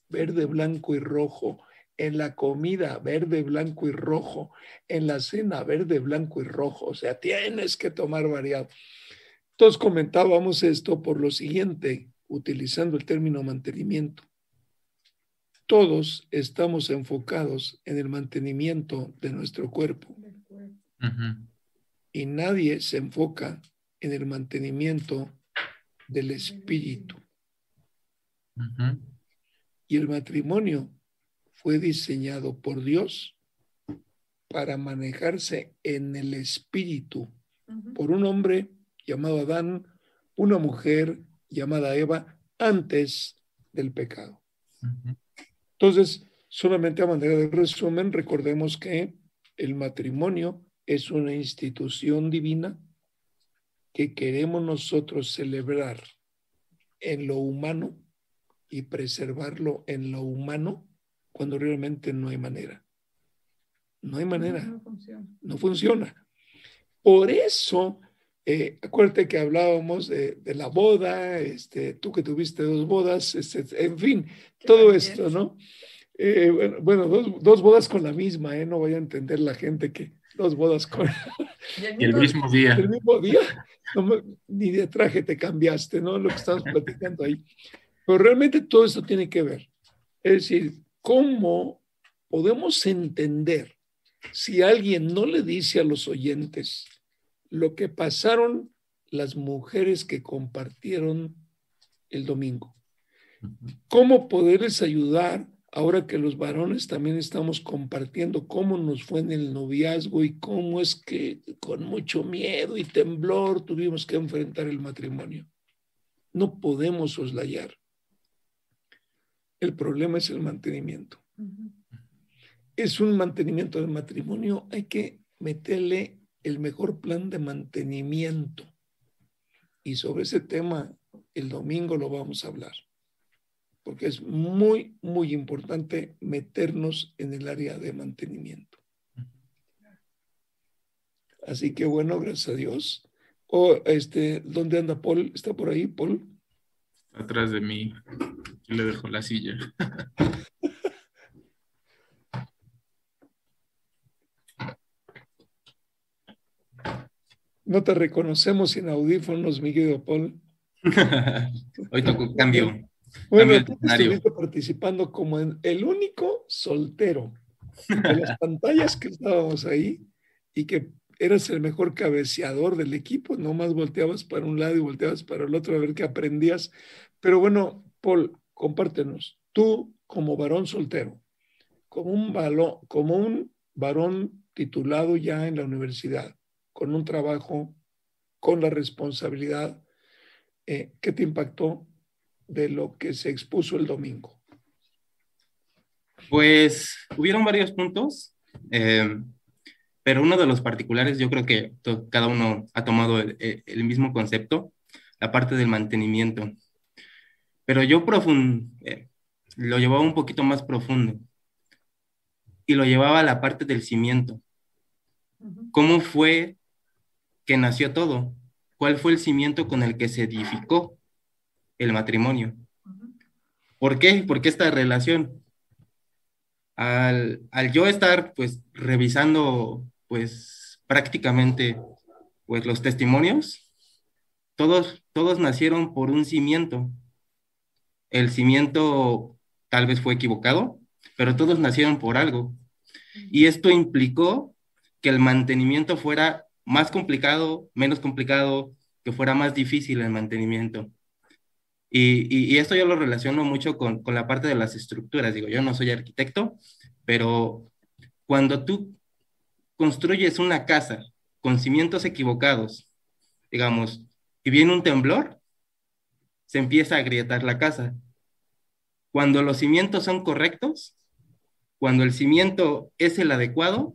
Speaker 2: verde, blanco y rojo. En la comida, verde, blanco y rojo. En la cena, verde, blanco y rojo. O sea, tienes que tomar variado. Entonces comentábamos esto por lo siguiente, utilizando el término mantenimiento. Todos estamos enfocados en el mantenimiento de nuestro cuerpo. Y nadie se enfoca en el mantenimiento del espíritu. Y el matrimonio fue diseñado por Dios para manejarse en el espíritu por un hombre llamado Adán, una mujer llamada Eva antes del pecado. Entonces, solamente a manera de resumen, recordemos que el matrimonio es una institución divina que queremos nosotros celebrar en lo humano y preservarlo en lo humano cuando realmente no hay manera. No hay manera. No funciona. No funciona. Por eso, eh, acuérdate que hablábamos de, la boda, este, tú que tuviste dos bodas, este, en fin, todo esto, ¿no? Eh, bueno, dos, dos, bodas con la misma, ¿eh? No voy a entender la gente que dos bodas con...
Speaker 1: Y el mismo día.
Speaker 2: El mismo día. Ni de traje te cambiaste, ¿no? Lo que estamos platicando ahí. Pero realmente todo esto tiene que ver. Es decir, ¿cómo podemos entender si alguien no le dice a los oyentes lo que pasaron las mujeres que compartieron el domingo? ¿Cómo poderles ayudar ahora que los varones también estamos compartiendo cómo nos fue en el noviazgo y cómo es que con mucho miedo y temblor tuvimos que enfrentar el matrimonio. No podemos soslayar. El problema es el mantenimiento. Es un mantenimiento del matrimonio, hay que meterle el mejor plan de mantenimiento. Y sobre ese tema, el domingo lo vamos a hablar porque es muy, muy importante meternos en el área de mantenimiento. Así que bueno, gracias a Dios. O este, ¿dónde anda Paul? ¿Está por ahí, Paul?
Speaker 1: Atrás de mí. Yo le dejo la silla.
Speaker 2: No te reconocemos sin audífonos, mi querido Paul.
Speaker 7: Hoy tocó cambio.
Speaker 2: Bueno, tú estuviste participando como el único soltero de las pantallas que estábamos ahí y que eras el mejor cabeceador del equipo, nomás volteabas para un lado y volteabas para el otro a ver qué aprendías. Pero bueno, Paul, compártenos, tú como varón soltero, como un, como un varón titulado ya en la universidad, con un trabajo, con la responsabilidad, eh, ¿qué te impactó de lo que se expuso el domingo?
Speaker 7: Pues hubieron varios puntos, eh, pero uno de los particulares, yo creo que cada uno ha tomado el, mismo concepto, la parte del mantenimiento. Pero yo eh, lo llevaba un poquito más profundo y lo llevaba a la parte del cimiento. ¿Cómo fue que nació todo? ¿Cuál fue el cimiento con el que se edificó? El matrimonio. ¿Por qué? Porque esta relación, al, yo estar pues revisando pues prácticamente pues los testimonios, todos, todos nacieron por un cimiento. El cimiento tal vez fue equivocado, pero todos nacieron por algo. Y esto implicó que el mantenimiento fuera más complicado, menos complicado, que fuera más difícil el mantenimiento. Y, esto yo lo relaciono mucho con, con, la parte de las estructuras. Digo, yo no soy arquitecto, pero cuando tú construyes una casa con cimientos equivocados, digamos, y viene un temblor, se empieza a agrietar la casa. Cuando los cimientos son correctos, cuando el cimiento es el adecuado,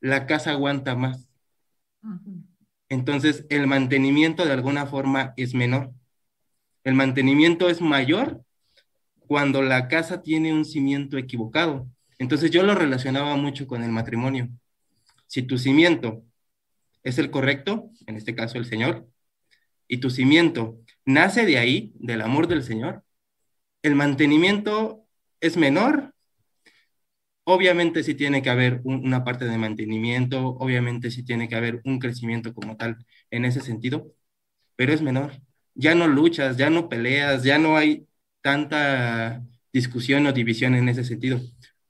Speaker 7: la casa aguanta más. Entonces, el mantenimiento de alguna forma es menor. El mantenimiento es mayor cuando la casa tiene un cimiento equivocado. Entonces, yo lo relacionaba mucho con el matrimonio. Si tu cimiento es el correcto, en este caso el Señor, y tu cimiento nace de ahí, del amor del Señor, el mantenimiento es menor. Obviamente sí tiene que haber una parte de mantenimiento, obviamente sí tiene que haber un crecimiento como tal en ese sentido, pero es menor. Ya no luchas, ya no peleas, ya no hay tanta discusión o división en ese sentido,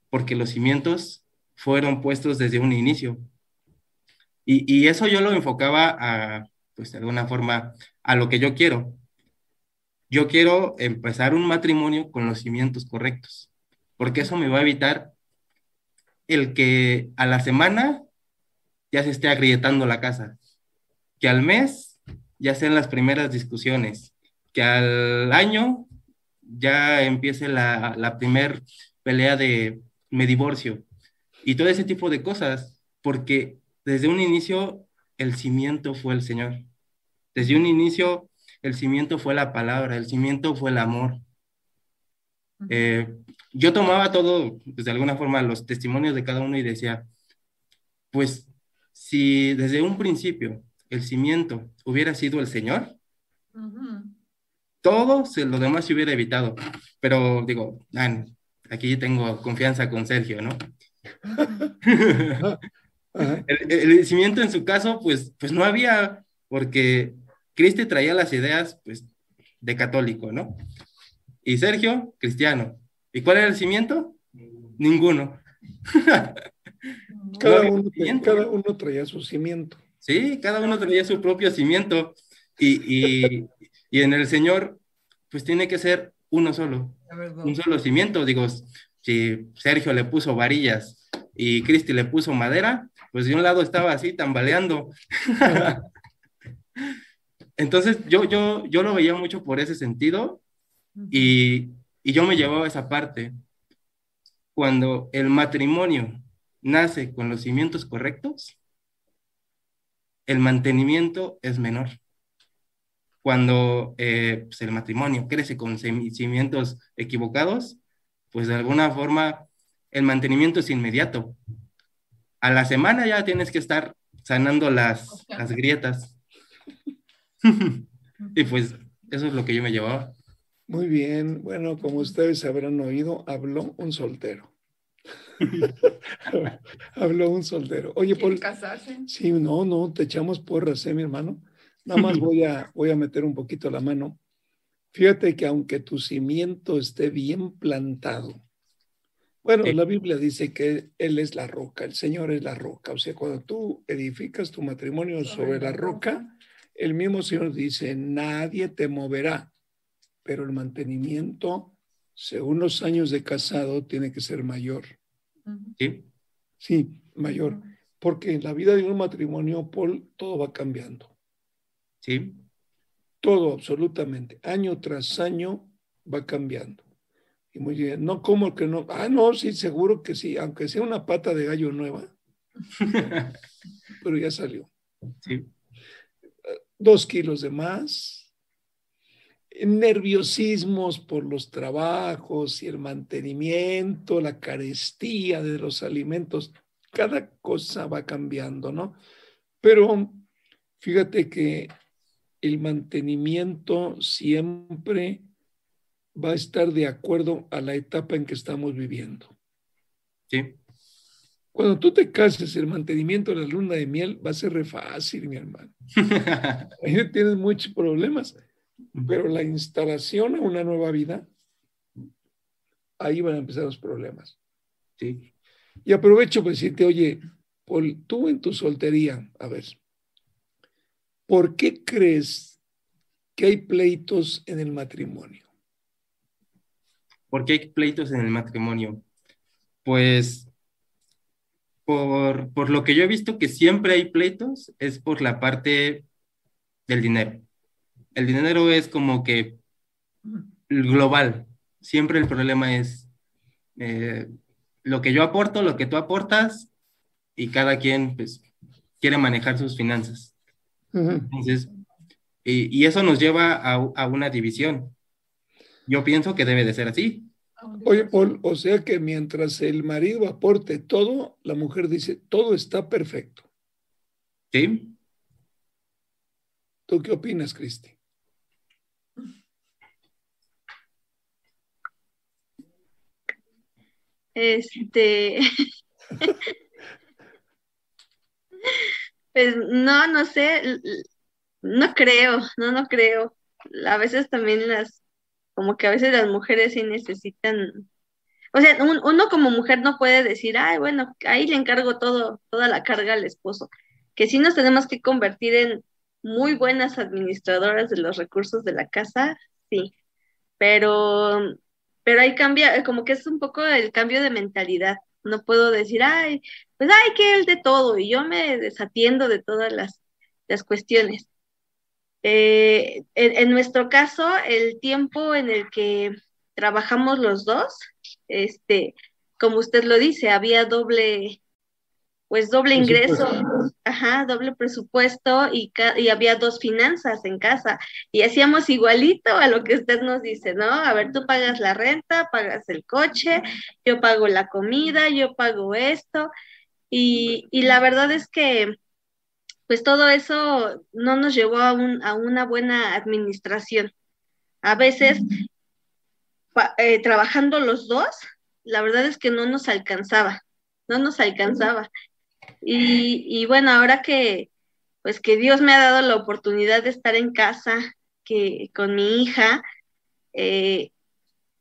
Speaker 7: porque los cimientos fueron puestos desde un inicio. Y, y eso yo lo enfocaba a, pues de alguna forma, a lo que yo quiero. Yo quiero empezar un matrimonio con los cimientos correctos, porque eso me va a evitar el que a la semana ya se esté agrietando la casa, que al mes ya sean las primeras discusiones, que al año ya empiece la, la primer pelea de me divorcio y todo ese tipo de cosas, porque desde un inicio el cimiento fue el Señor. Desde un inicio, el cimiento fue la palabra, el cimiento fue el amor. Eh, yo tomaba todo, pues, de alguna forma, los testimonios de cada uno y decía, pues si desde un principio el cimiento hubiera sido el Señor, todo lo demás se hubiera evitado. Pero digo, aquí tengo confianza con Sergio, ¿no? el, cimiento en su caso, pues, pues no había, porque Cristi traía las ideas pues, de católico, ¿no? Y Sergio, cristiano. ¿Y cuál era el cimiento? Ninguno.
Speaker 2: cada, uno, traía su cimiento.
Speaker 7: Sí, cada uno traía su propio cimiento. Y, en el Señor, pues tiene que ser uno solo. Un solo cimiento. Digo, si Sergio le puso varillas y Cristi le puso madera, pues de un lado estaba así tambaleando. Entonces yo, yo, yo lo veía mucho por ese sentido y, y yo me llevaba esa parte. Cuando el matrimonio nace con los cimientos correctos, el mantenimiento es menor. Cuando eh, pues el matrimonio crece con cimientos equivocados, pues de alguna forma el mantenimiento es inmediato. A la semana ya tienes que estar sanando las, las grietas. y pues eso es lo que yo me llevaba.
Speaker 2: Muy bien. Bueno, como ustedes habrán oído, habló un soltero. habló un soltero. Oye, por
Speaker 6: casarse?
Speaker 2: Sí, no, no, te echamos porras, ¿eh, mi hermano? Nada más voy a, voy a meter un poquito la mano. Fíjate que aunque tu cimiento esté bien plantado, bueno, la Biblia dice que Él es la roca, el Señor es la roca. O sea, cuando tú edificas tu matrimonio sobre la roca, el mismo Señor dice, nadie te moverá, pero el mantenimiento, según los años de casado, tiene que ser mayor.
Speaker 7: Sí.
Speaker 2: Sí, mayor. Porque en la vida de un matrimonio, Paul, todo va cambiando.
Speaker 7: Sí.
Speaker 2: Todo, absolutamente. Año tras año va cambiando. Y muy bien, no como que no. Ah, no, sí, seguro que sí, aunque sea una pata de gallo nueva. pero ya salió.
Speaker 7: Sí
Speaker 2: dos kilos de más, nerviosismos por los trabajos y el mantenimiento, la carestía de los alimentos, cada cosa va cambiando, ¿no? Pero fíjate que el mantenimiento siempre va a estar de acuerdo a la etapa en que estamos viviendo.
Speaker 7: Sí.
Speaker 2: Cuando tú te cases, el mantenimiento de la luna de miel va a ser re fácil, mi hermano. Ahí tienes muchos problemas, pero la instalación a una nueva vida, ahí van a empezar los problemas.
Speaker 7: Sí.
Speaker 2: Y aprovecho para decirte, oye, tú en tu soltería, a ver, ¿por qué crees que hay pleitos en el matrimonio?
Speaker 7: ¿Por qué hay pleitos en el matrimonio? Pues por, por lo que yo he visto que siempre hay pleitos, es por la parte del dinero. El dinero es como que global. Siempre el problema es eh, lo que yo aporto, lo que tú aportas, y cada quien pues, quiere manejar sus finanzas. Entonces, y, y, eso nos lleva a, a, una división. Yo pienso que debe de ser así.
Speaker 2: Oye, Paul, o sea que mientras el marido aporte todo, la mujer dice, todo está perfecto.
Speaker 7: Sí.
Speaker 2: ¿Tú qué opinas, Cristi?
Speaker 3: Este. pues no, no sé. No creo, no, no creo. A veces también las como que a veces las mujeres sí necesitan, o sea, uno como mujer no puede decir, ay, bueno, ahí le encargo todo, toda la carga al esposo, que sí nos tenemos que convertir en muy buenas administradoras de los recursos de la casa, sí, pero, pero ahí cambia, como que es un poco el cambio de mentalidad, no puedo decir, ay, pues ay, que él de todo, y yo me desatiendo de todas las, las cuestiones. Eh, en, nuestro caso, el tiempo en el que trabajamos los dos, este, como usted lo dice, había doble, pues doble ingreso, ajá, doble presupuesto y, y, había dos finanzas en casa y hacíamos igualito a lo que usted nos dice, ¿no? A ver, tú pagas la renta, pagas el coche, yo pago la comida, yo pago esto y, y la verdad es que pues todo eso no nos llevó a, un, a una buena administración. A veces, eh, trabajando los dos, la verdad es que no nos alcanzaba, no nos alcanzaba. Y, y, bueno, ahora que, pues que Dios me ha dado la oportunidad de estar en casa, que con mi hija, eh,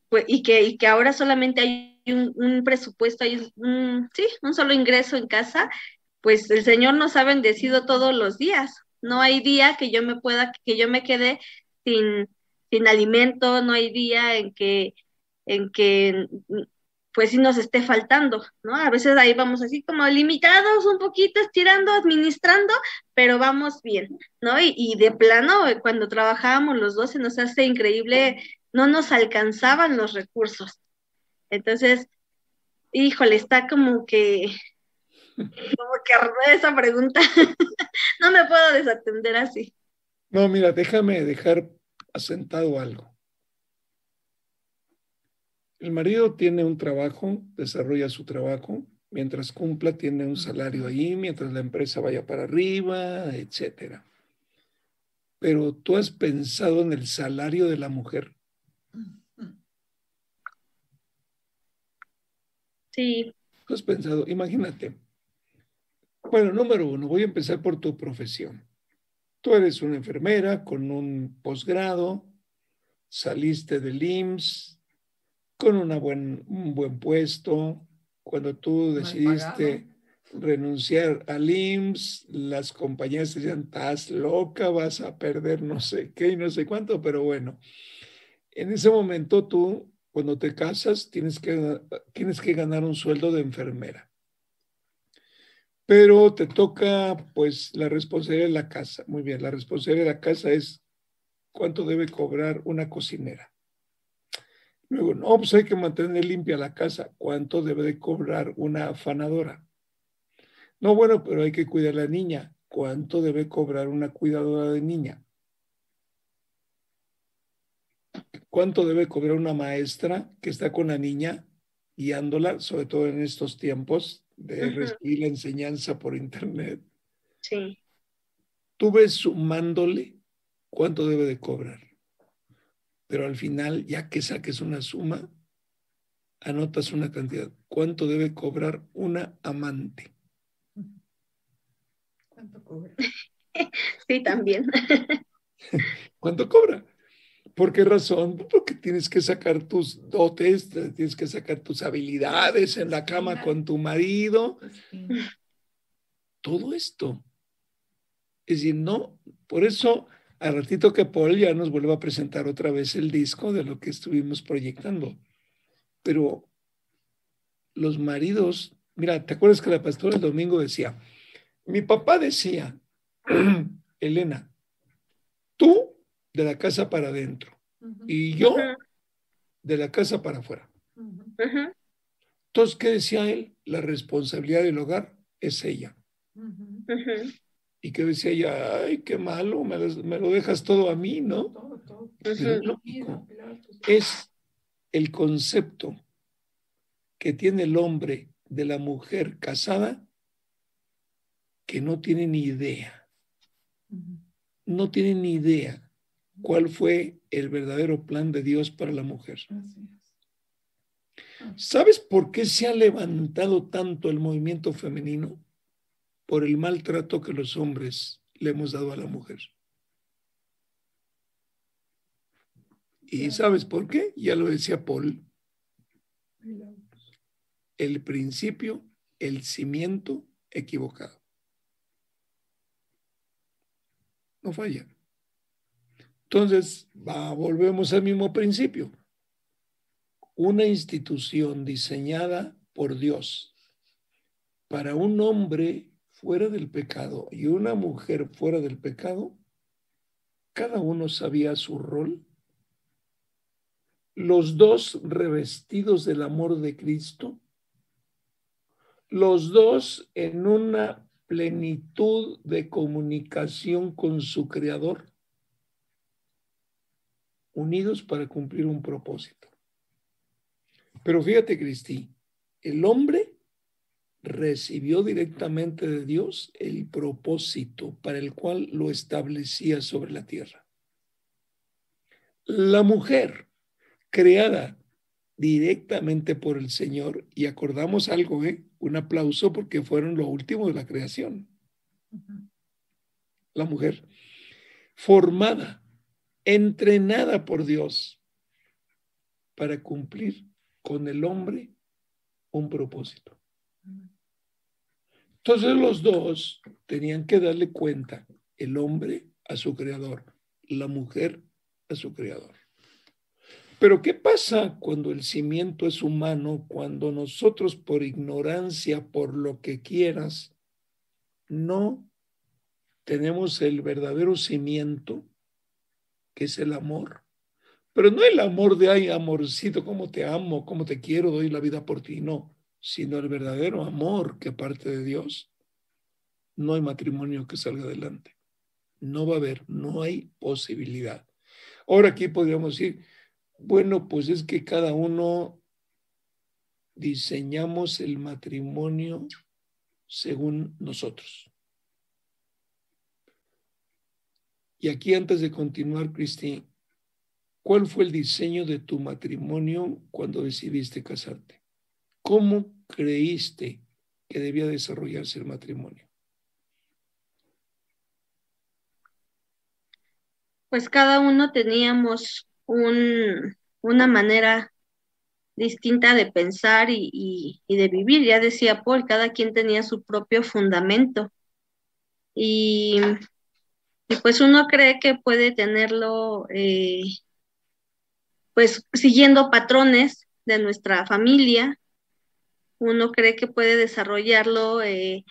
Speaker 3: pues, y, que, y que ahora solamente hay un, presupuesto, hay un, sí, un solo ingreso en casa, pues el Señor nos ha bendecido todos los días. No hay día que yo me pueda, que yo me quede sin, sin alimento, no hay día en que, en que pues sí nos esté faltando, ¿no? A veces ahí vamos así como limitados un poquito, estirando, administrando, pero vamos bien, ¿no? Y, de plano, cuando trabajábamos los dos, se nos hace increíble, no nos alcanzaban los recursos. Entonces, híjole, está como que como que esa pregunta. no me puedo desatender así.
Speaker 2: No, mira, déjame dejar asentado algo. El marido tiene un trabajo, desarrolla su trabajo, mientras cumpla tiene un salario ahí, mientras la empresa vaya para arriba, etcétera. Pero tú has pensado en el salario de la mujer.
Speaker 3: Sí.
Speaker 2: ¿Tú has pensado? Imagínate, bueno, número uno, voy a empezar por tu profesión. Tú eres una enfermera con un posgrado, saliste del IMSS con una buen, un buen puesto. Cuando tú decidiste renunciar al IMSS, las compañías decían, estás loca, vas a perder no sé qué y no sé cuánto, pero bueno, en ese momento tú, cuando te casas, tienes que, tienes que ganar un sueldo de enfermera pero te toca pues la responsabilidad de la casa. Muy bien, la responsabilidad de la casa es cuánto debe cobrar una cocinera. Luego, no, pues hay que mantener limpia la casa. ¿Cuánto debe de cobrar una afanadora? No, bueno, pero hay que cuidar a la niña. ¿Cuánto debe cobrar una cuidadora de niña? ¿Cuánto debe cobrar una maestra que está con la niña guiándola, sobre todo en estos tiempos de recibir la enseñanza por internet.
Speaker 3: Sí.
Speaker 2: Tú ves sumándole cuánto debe de cobrar. Pero al final, ya que saques una suma, anotas una cantidad. ¿Cuánto debe cobrar una amante?
Speaker 6: ¿Cuánto cobra?
Speaker 3: sí, también.
Speaker 2: ¿Cuánto cobra? ¿Por qué razón? Porque tienes que sacar tus dotes, tienes que sacar tus habilidades en la cama con tu marido. Todo esto. Es decir, no, por eso al ratito que Paul ya nos vuelva a presentar otra vez el disco de lo que estuvimos proyectando. Pero los maridos Mira, ¿te acuerdas que la pastora el domingo decía, mi papá decía, Elena, tú de la casa para adentro y yo de la casa para afuera. Entonces, ¿qué decía él? La responsabilidad del hogar es ella. Y que decía ella, ay, qué malo, me lo, dejas todo a mí, ¿no? es el concepto que tiene el hombre de la mujer casada que no tiene ni idea. No tiene ni idea cuál fue el verdadero plan de Dios para la mujer. ¿Sabes por qué se ha levantado tanto el movimiento femenino? Por el maltrato que los hombres le hemos dado a la mujer. ¿Y sabes por qué? Ya lo decía Paul. El principio, el cimiento equivocado. No falla. Entonces, volvemos al mismo principio. Una institución diseñada por Dios para un hombre fuera del pecado y una mujer fuera del pecado, cada uno sabía su rol. Los dos revestidos del amor de Cristo, los dos en una plenitud de comunicación con su Creador, unidos para cumplir un propósito. Pero fíjate, Cristi, el hombre recibió directamente de Dios el propósito para el cual lo establecía sobre la tierra. La mujer creada directamente por el Señor y acordamos algo, ¿eh? un aplauso porque fueron lo último de la creación. La mujer, formada, entrenada por Dios para cumplir con el hombre un propósito. Entonces los dos tenían que darle cuenta, el hombre a su creador, la mujer a su creador. Pero ¿qué pasa cuando el cimiento es humano, cuando nosotros por ignorancia, por lo que quieras, no tenemos el verdadero cimiento, que es el amor? Pero no el amor de, ay, amorcito, cómo te amo, cómo te quiero, doy la vida por ti, no, sino el verdadero amor que parte de Dios. No hay matrimonio que salga adelante. No va a haber, no hay posibilidad. Ahora aquí podríamos decir, bueno, pues es que cada uno diseñamos el matrimonio según nosotros. Y aquí antes de continuar, Cristi, ¿cuál fue el diseño de tu matrimonio cuando decidiste casarte? ¿Cómo creíste que debía desarrollarse el matrimonio?
Speaker 3: Pues cada uno teníamos un, una manera distinta de pensar y, de vivir. Ya decía Paul, cada quien tenía su propio fundamento. Y, pues uno cree que puede tenerlo, eh, pues siguiendo patrones de nuestra familia. Uno cree que puede desarrollarlo eh,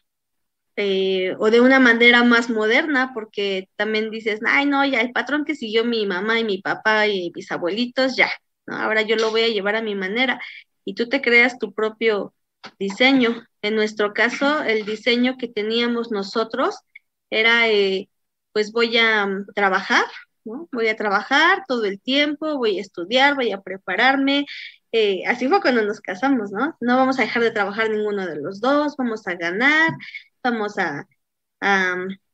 Speaker 3: eh, o de una manera más moderna, porque también dices, ay, no, ya el patrón que siguió mi mamá y mi papá y mis abuelitos, ya, ¿no? ahora yo lo voy a llevar a mi manera y tú te creas tu propio diseño. En nuestro caso, el diseño que teníamos nosotros era, eh, pues voy a mm, trabajar, ¿no? Voy a trabajar todo el tiempo, voy a estudiar, voy a prepararme. Eh, así fue cuando nos casamos, ¿no? No vamos a dejar de trabajar ninguno de los dos, vamos a ganar, vamos a,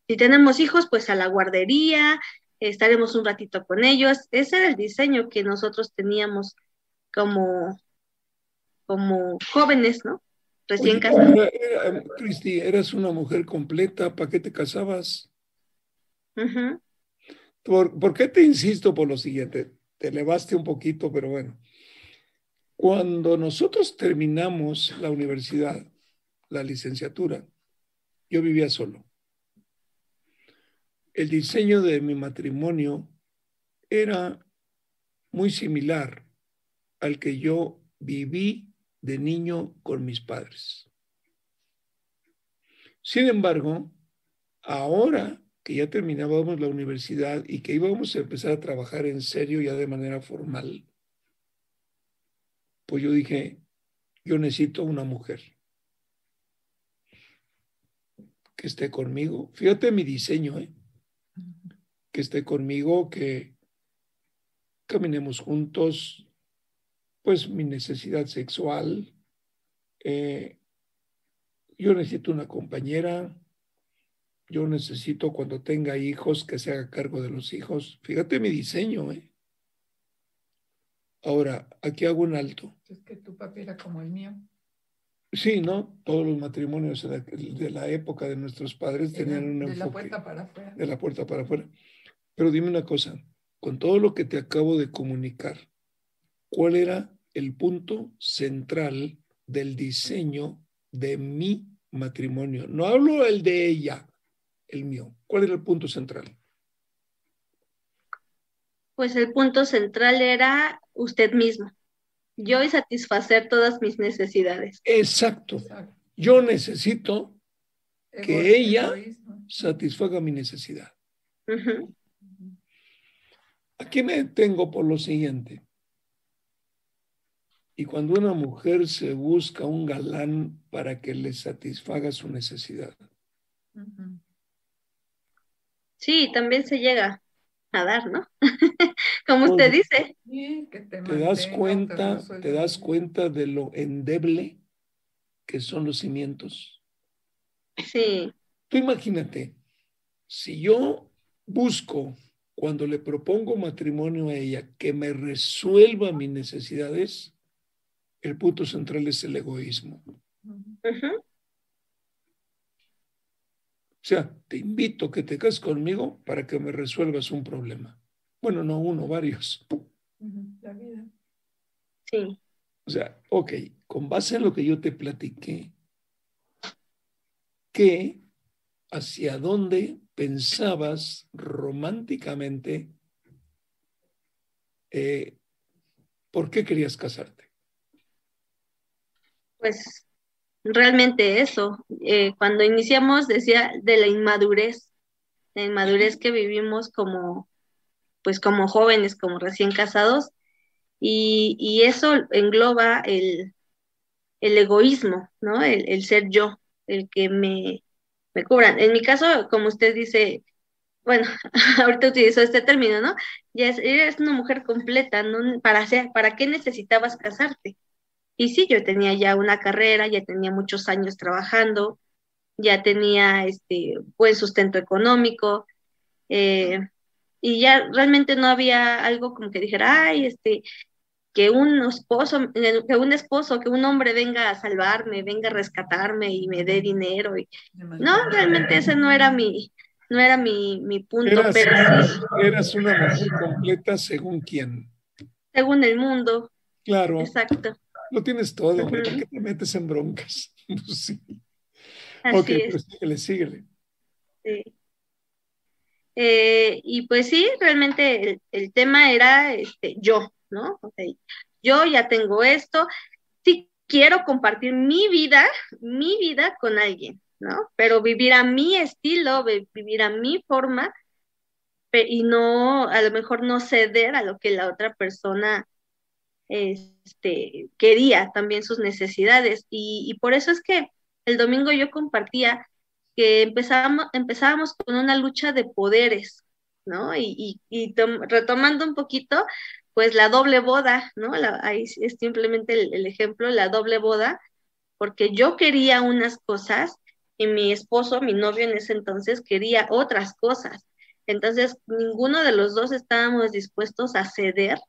Speaker 3: si tenemos hijos, pues a la guardería, estaremos un ratito con ellos. Ese era el diseño que nosotros teníamos como, como jóvenes, ¿no? Recién casados.
Speaker 2: Cristi, eras una mujer completa, ¿para qué te casabas? ¿Por, ¿Por qué te insisto por lo siguiente? Te elevaste un poquito, pero bueno. Cuando nosotros terminamos la universidad, la licenciatura, yo vivía solo. El diseño de mi matrimonio era muy similar al que yo viví de niño con mis padres. Sin embargo, ahora que ya terminábamos la universidad y que íbamos a empezar a trabajar en serio ya de manera formal, pues yo dije, yo necesito una mujer que esté conmigo. Fíjate mi diseño, ¿eh? que esté conmigo, que caminemos juntos, pues mi necesidad sexual. Eh, yo necesito una compañera, yo necesito cuando tenga hijos que se haga cargo de los hijos. Fíjate mi diseño, ¿eh? Ahora, aquí hago un alto.
Speaker 6: Es que tu papi era como el mío.
Speaker 2: Sí, ¿no? Todos los matrimonios de la época de nuestros padres tenían un enfoque.
Speaker 6: De la puerta para afuera.
Speaker 2: De la puerta para afuera. Pero dime una cosa, con todo lo que te acabo de comunicar, ¿cuál era el punto central del diseño de mi matrimonio? No hablo el de ella, el mío. ¿Cuál era el punto central?
Speaker 3: Pues el punto central era usted mismo. Yo y satisfacer todas mis necesidades.
Speaker 2: Exacto. Yo necesito que ella satisfaga mi necesidad. Aquí me detengo por lo siguiente. Y cuando una mujer se busca un galán para que le satisfaga su necesidad.
Speaker 3: Sí, también se llega a dar, ¿no? Como usted dice.
Speaker 2: te, das cuenta, te das cuenta de lo endeble que son los cimientos.
Speaker 3: Sí.
Speaker 2: Tú imagínate, si yo busco cuando le propongo matrimonio a ella que me resuelva mis necesidades, el punto central es el egoísmo. Sea, te invito a que te cases conmigo para que me resuelvas un problema. Bueno, no uno, varios.
Speaker 6: La vida.
Speaker 3: Sí.
Speaker 2: O sea, ok, con base en lo que yo te platiqué, ¿qué, hacia dónde pensabas románticamente eh, por qué querías casarte?
Speaker 3: Pues realmente eso. Eh, cuando iniciamos decía de la inmadurez, la inmadurez que vivimos como, pues como jóvenes, como recién casados, y, eso engloba el, el egoísmo, ¿no? El, ser yo, el que me, me cubran. En mi caso, como usted dice, bueno, ahorita utilizó este término, ¿no? Ya eres una mujer completa, ¿no? ¿Para, hacer, ¿Para qué necesitabas casarte? Y sí, yo tenía ya una carrera, ya tenía muchos años trabajando, ya tenía este buen sustento económico, eh, y ya realmente no había algo como que dijera, ay, este, que un esposo, que un esposo, que un hombre venga a salvarme, venga a rescatarme y me dé dinero. Y... No, realmente ese no era mi, no era mi, mi punto.
Speaker 2: Eras, pero eras una mujer completa según quién.
Speaker 3: Según el mundo.
Speaker 2: Claro.
Speaker 3: Exacto.
Speaker 2: Lo tienes todo, ¿por qué te metes en broncas? sí.
Speaker 3: Así
Speaker 2: ok,
Speaker 3: es.
Speaker 2: pues síguele, síguele.
Speaker 3: Sí. Eh, y pues sí, realmente el, el, tema era este, yo, ¿no? Okay. Yo ya tengo esto, sí quiero compartir mi vida, mi vida con alguien, ¿no? Pero vivir a mi estilo, vivir a mi forma y no, a lo mejor no ceder a lo que la otra persona este, quería también sus necesidades. Y, por eso es que el domingo yo compartía que empezábamos, empezábamos con una lucha de poderes, ¿no? Y, retomando un poquito, pues la doble boda, ¿no? Ahí es simplemente el, el ejemplo, la doble boda, porque yo quería unas cosas y mi esposo, mi novio en ese entonces, quería otras cosas. Entonces, ninguno de los dos estábamos dispuestos a ceder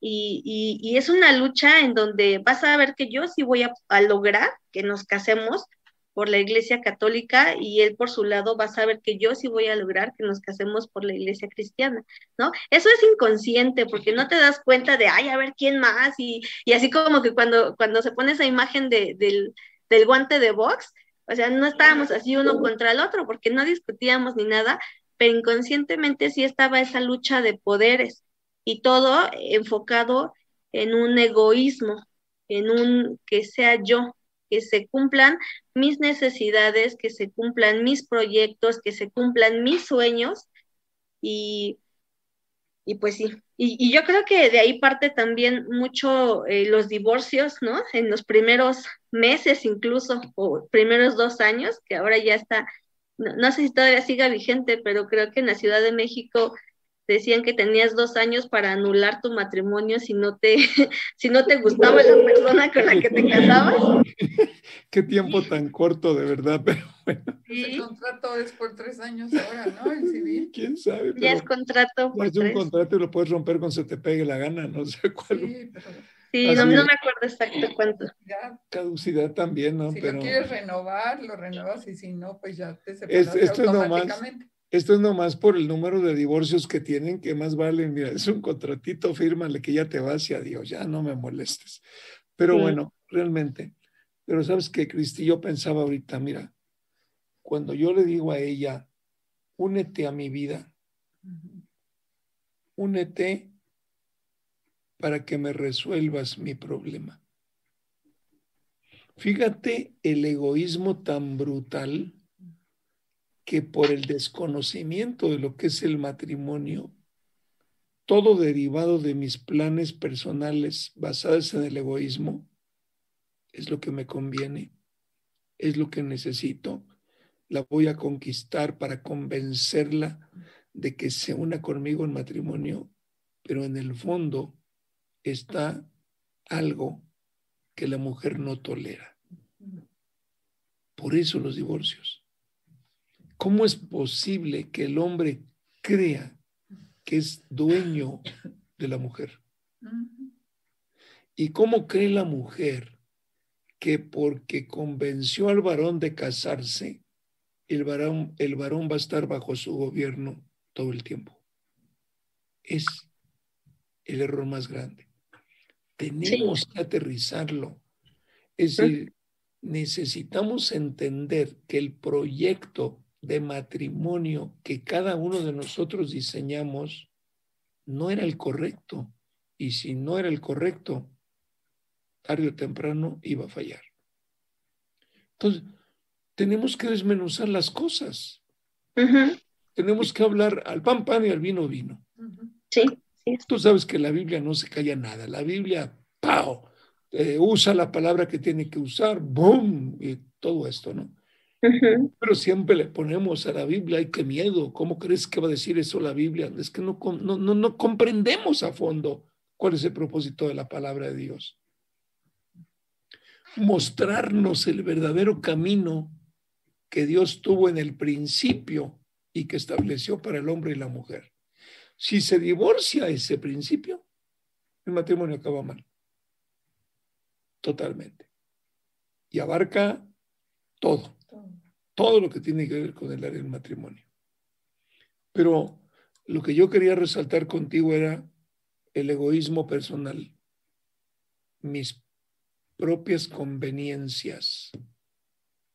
Speaker 3: y, y, es una lucha en donde vas a ver que yo sí voy a, a, lograr que nos casemos por la Iglesia Católica y él por su lado va a saber que yo sí voy a lograr que nos casemos por la Iglesia Cristiana, ¿no? Eso es inconsciente porque no te das cuenta de, ay, a ver quién más y, y así como que cuando, cuando se pone esa imagen de, del, del guante de box, o sea, no estábamos así uno contra el otro porque no discutíamos ni nada, pero inconscientemente sí estaba esa lucha de poderes y todo enfocado en un egoísmo, en un que sea yo, que se cumplan mis necesidades, que se cumplan mis proyectos, que se cumplan mis sueños y, y pues sí. Y, yo creo que de ahí parte también mucho eh, los divorcios, ¿no? En los primeros meses incluso, o primeros dos años, que ahora ya está, no, no sé si todavía siga vigente, pero creo que en la Ciudad de México decían que tenías dos años para anular tu matrimonio si no te, si no te gustaba la persona con la que te casabas.
Speaker 2: Qué tiempo tan corto, de verdad, pero
Speaker 6: bueno. El contrato es por tres años ahora, ¿no? El civil.
Speaker 2: ¿Quién sabe?
Speaker 3: ya es contrato.
Speaker 2: es un contrato y lo puedes romper cuando se te pegue la gana, no sé cuál.
Speaker 3: Sí, Sí, no, me acuerdo exacto cuánto.
Speaker 2: Caducidad también, ¿no?
Speaker 6: Si lo quieres renovar, lo renovas y si no, pues ya te separas esto automáticamente.
Speaker 2: Esto es nomás por el número de divorcios que tienen, que más vale, mira, es un contratito, fírmale que ya te vas y adiós, ya no me molestes. Pero bueno, realmente, pero sabes que Cristi, yo pensaba ahorita, mira, cuando yo le digo a ella, únete a mi vida, únete para que me resuelvas mi problema. Fíjate el egoísmo tan brutal que por el desconocimiento de lo que es el matrimonio, todo derivado de mis planes personales basados en el egoísmo, es lo que me conviene, es lo que necesito, la voy a conquistar para convencerla de que se una conmigo en matrimonio, pero en el fondo está algo que la mujer no tolera. Por eso los divorcios. ¿Cómo es posible que el hombre crea que es dueño de la mujer? ¿Y cómo cree la mujer que porque convenció al varón de casarse, el varón, el varón va a estar bajo su gobierno todo el tiempo? Es el error más grande. Tenemos que aterrizarlo. Es decir, necesitamos entender que el proyecto de matrimonio que cada uno de nosotros diseñamos no era el correcto. Y si no era el correcto, tarde o temprano iba a fallar. Entonces, tenemos que desmenuzar las cosas. Tenemos que hablar al pan pan y al vino vino.
Speaker 3: Sí,
Speaker 2: Tú sabes que la Biblia no se calla nada. La Biblia, ¡pau! Eh, usa la palabra que tiene que usar, ¡boom! Y todo esto, ¿no? Pero siempre le ponemos a la Biblia, ay, qué miedo, ¿cómo crees que va a decir eso la Biblia? Es que no, no, no, comprendemos a fondo cuál es el propósito de la palabra de Dios. Mostrarnos el verdadero camino que Dios tuvo en el principio y que estableció para el hombre y la mujer. Si se divorcia ese principio, el matrimonio acaba mal. Totalmente. Y abarca todo todo lo que tiene que ver con el área del matrimonio. Pero lo que yo quería resaltar contigo era el egoísmo personal, mis propias conveniencias.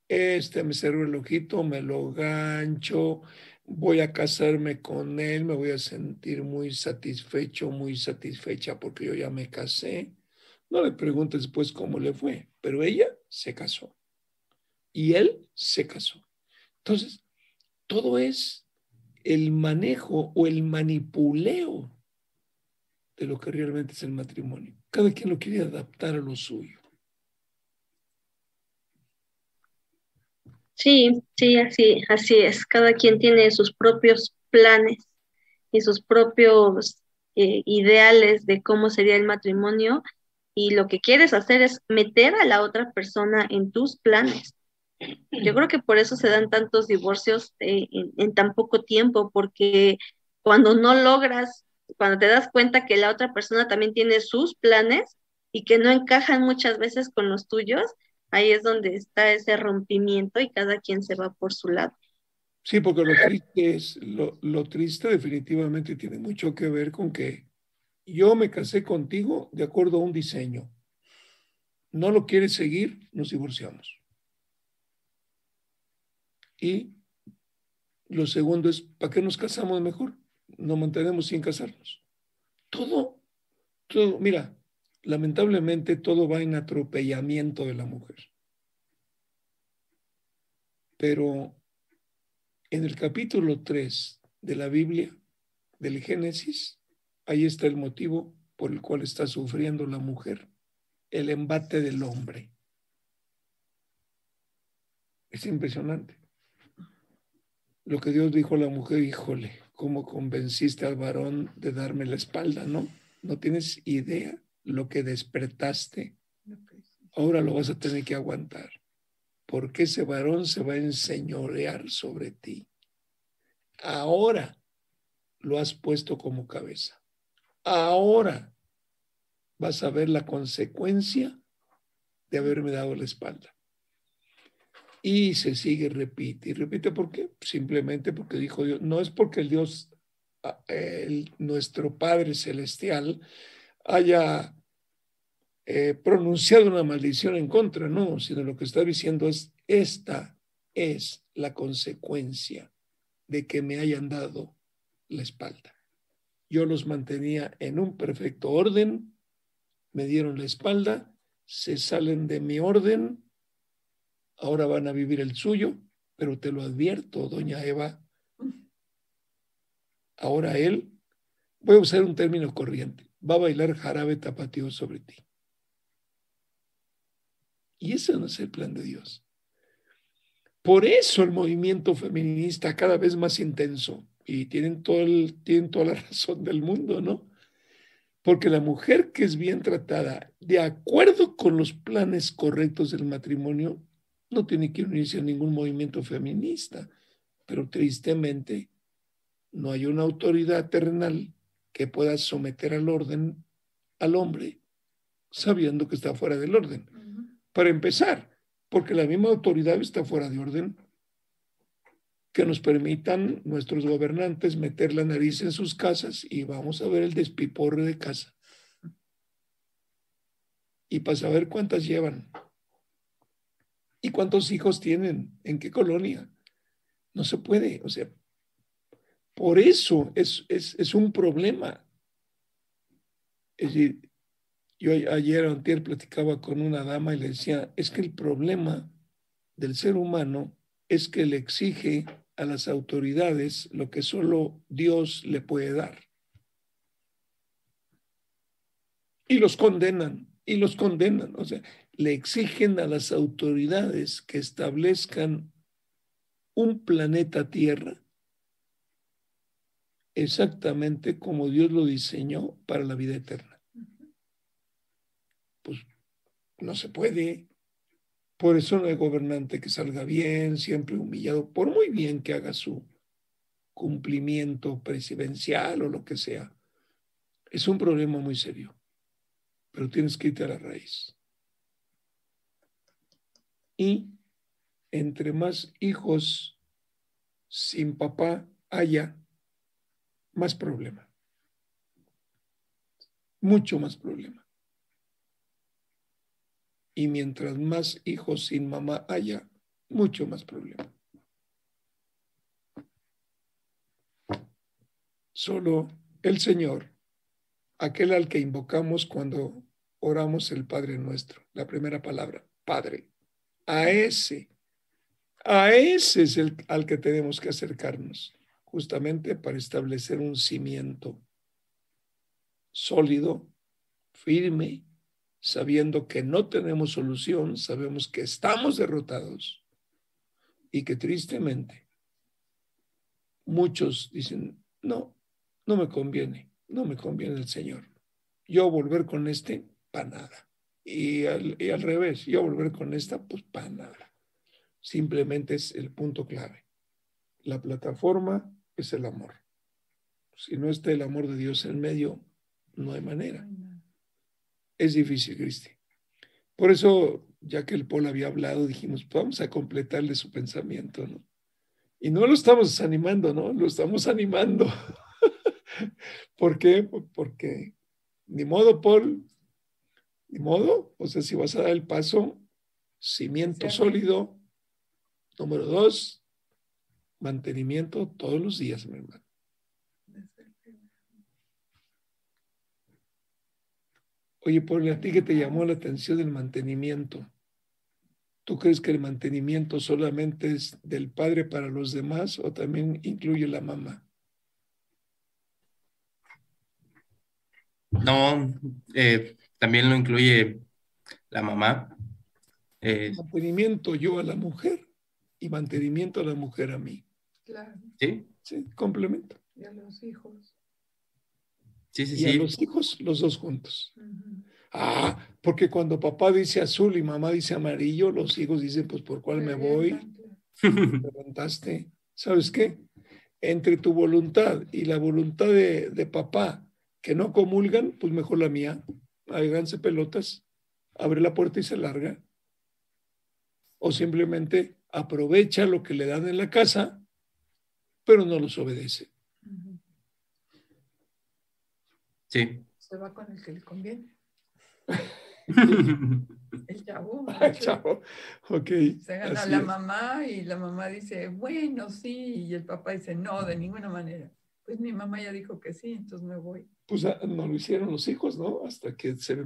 Speaker 2: Este me sirve el ojito, me lo gancho, voy a casarme con él, me voy a sentir muy satisfecho, muy satisfecha porque yo ya me casé. No le preguntes después cómo le fue, pero ella se casó y él se casó. Entonces, todo es el manejo o el manipuleo de lo que realmente es el matrimonio. Cada quien lo quiere adaptar a lo suyo.
Speaker 3: Sí, sí, así, así es. Cada quien tiene sus propios planes y sus propios eh, ideales de cómo sería el matrimonio y lo que quieres hacer es meter a la otra persona en tus planes. Yo creo que por eso se dan tantos divorcios eh, en, tan poco tiempo, porque cuando no logras, cuando te das cuenta que la otra persona también tiene sus planes y que no encajan muchas veces con los tuyos, ahí es donde está ese rompimiento y cada quien se va por su lado.
Speaker 2: Sí, porque lo triste es, lo, lo triste definitivamente tiene mucho que ver con que yo me casé contigo de acuerdo a un diseño. No lo quieres seguir, nos divorciamos. Y lo segundo es, ¿para qué nos casamos mejor? Nos mantenemos sin casarnos. Todo, todo, mira, lamentablemente todo va en atropellamiento de la mujer. Pero en el capítulo 3 de la Biblia, del Génesis, ahí está el motivo por el cual está sufriendo la mujer, el embate del hombre. Es impresionante. Lo que Dios dijo a la mujer, híjole, cómo convenciste al varón de darme la espalda, ¿no? No tienes idea lo que despertaste. Ahora lo vas a tener que aguantar, porque ese varón se va a enseñorear sobre ti. Ahora lo has puesto como cabeza. Ahora vas a ver la consecuencia de haberme dado la espalda. Y se sigue, repite y repite. ¿Por qué? Simplemente porque dijo Dios. No es porque el Dios, ah, nuestro Padre Celestial, haya eh, pronunciado una maldición en contra, no, sino lo que está diciendo es, esta es la consecuencia de que me hayan dado la espalda. Yo los mantenía en un perfecto orden, me dieron la espalda, se salen de mi orden ahora van a vivir el suyo, pero te lo advierto, doña Eva, ahora él, voy a usar un término corriente, va a bailar jarabe tapatío sobre ti. Y ese no es el plan de Dios. Por eso el movimiento feminista cada vez más intenso, y tienen, todo el, tienen toda la razón del mundo, ¿no? Porque la mujer que es bien tratada, de acuerdo con los planes correctos del matrimonio, no tiene que unirse a ningún movimiento feminista, pero tristemente no hay una autoridad terrenal que pueda someter al orden al hombre sabiendo que está fuera del orden. Para empezar, porque la misma autoridad está fuera de orden, que nos permitan nuestros gobernantes meter la nariz en sus casas y vamos a ver el despiporre de casa. Y para saber cuántas llevan. ¿Y cuántos hijos tienen? ¿En qué colonia? No se puede. O sea, por eso es, es, un problema. Es decir, yo ayer o anterior platicaba con una dama y le decía, es que el problema del ser humano es que le exige a las autoridades lo que solo Dios le puede dar. Y los condenan, y los condenan. O sea, le exigen a las autoridades que establezcan un planeta Tierra exactamente como Dios lo diseñó para la vida eterna. Pues no se puede. Por eso no hay gobernante que salga bien, siempre humillado, por muy bien que haga su cumplimiento presidencial o lo que sea. Es un problema muy serio, pero tienes que irte a la raíz. Y entre más hijos sin papá haya, más problema. Mucho más problema. Y mientras más hijos sin mamá haya, mucho más problema. Solo el Señor, aquel al que invocamos cuando oramos el Padre nuestro, la primera palabra, Padre a ese, a ese es el al que tenemos que acercarnos, justamente para establecer un cimiento sólido, firme, sabiendo que no tenemos solución, sabemos que estamos derrotados y que tristemente muchos dicen, no, no me conviene, no me conviene el Señor. Yo volver con este, para nada. Y al, al revés, yo volver con esta, pues para nada. Simplemente es el punto clave. La plataforma es el amor. Si no está el amor de Dios en medio, no hay manera. Es difícil, Cristi. Por eso, ya que el Polo había hablado, dijimos, pues vamos a completarle su pensamiento, ¿no? Y no lo estamos desanimando, ¿no? Lo estamos animando. ¿Por qué? Porque, ni modo, Paul, ni modo, o sea, si vas a dar el paso, cimiento sólido. Número dos, mantenimiento todos los días, mi hermano. Oye, por a ti que te llamó la atención del mantenimiento. ¿Tú crees que el mantenimiento solamente es del padre para los demás o también incluye la mamá?
Speaker 7: No, eh, también lo incluye la mamá.
Speaker 2: Eh, mantenimiento yo a la mujer y mantenimiento a la mujer a mí.
Speaker 6: Claro.
Speaker 7: Sí.
Speaker 2: Sí, complemento.
Speaker 6: Y a los hijos.
Speaker 7: Sí, sí,
Speaker 2: y
Speaker 7: sí.
Speaker 2: a los hijos, los dos juntos. Ah, porque cuando papá dice azul y mamá dice amarillo, los hijos dicen, pues, ¿por cuál me voy? Preguntaste. ¿Sabes qué? Entre tu voluntad y la voluntad de, de papá que no comulgan, pues mejor la mía. Háganse pelotas, abre la puerta y se larga. O simplemente aprovecha lo que le dan en la casa, pero no los obedece.
Speaker 7: Sí.
Speaker 6: Se va con el que le conviene. el chavo.
Speaker 2: El chavo. Ok.
Speaker 6: Se gana
Speaker 2: así
Speaker 6: la
Speaker 2: es.
Speaker 6: mamá y la mamá dice, bueno, sí, y el papá dice, no, de ninguna manera. Pues mi mamá ya dijo que sí, entonces me voy.
Speaker 2: Pues ah, no lo hicieron los hijos, ¿no? Hasta que se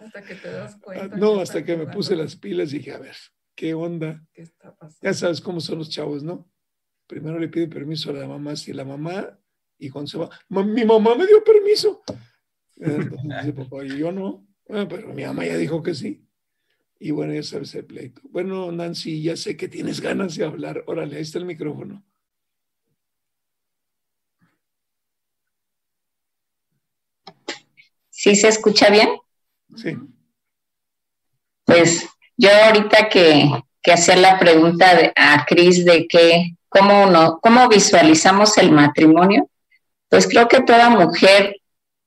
Speaker 6: Hasta que te das cuenta.
Speaker 2: Ah, no,
Speaker 6: que
Speaker 2: hasta que me
Speaker 6: jugando,
Speaker 2: puse las pilas y dije, a ver, ¿qué onda?
Speaker 6: ¿Qué está pasando?
Speaker 2: Ya sabes cómo son los chavos, ¿no? Primero le pide permiso a la mamá, si la mamá, y cuando se va, "Ma- mi mamá me dio permiso. Entonces dice papá, y yo no. "Ah, pero mi mamá ya dijo que sí. Y bueno, ya sabes el pleito. Bueno, Nancy, ya sé que tienes ganas de hablar. Órale, ahí está el micrófono.
Speaker 4: ¿Sí se escucha bien?
Speaker 2: Sí.
Speaker 4: Pues yo ahorita que, que hacía la pregunta de- a Cris de que cómo, no, cómo visualizamos el matrimonio, pues creo que toda mujer,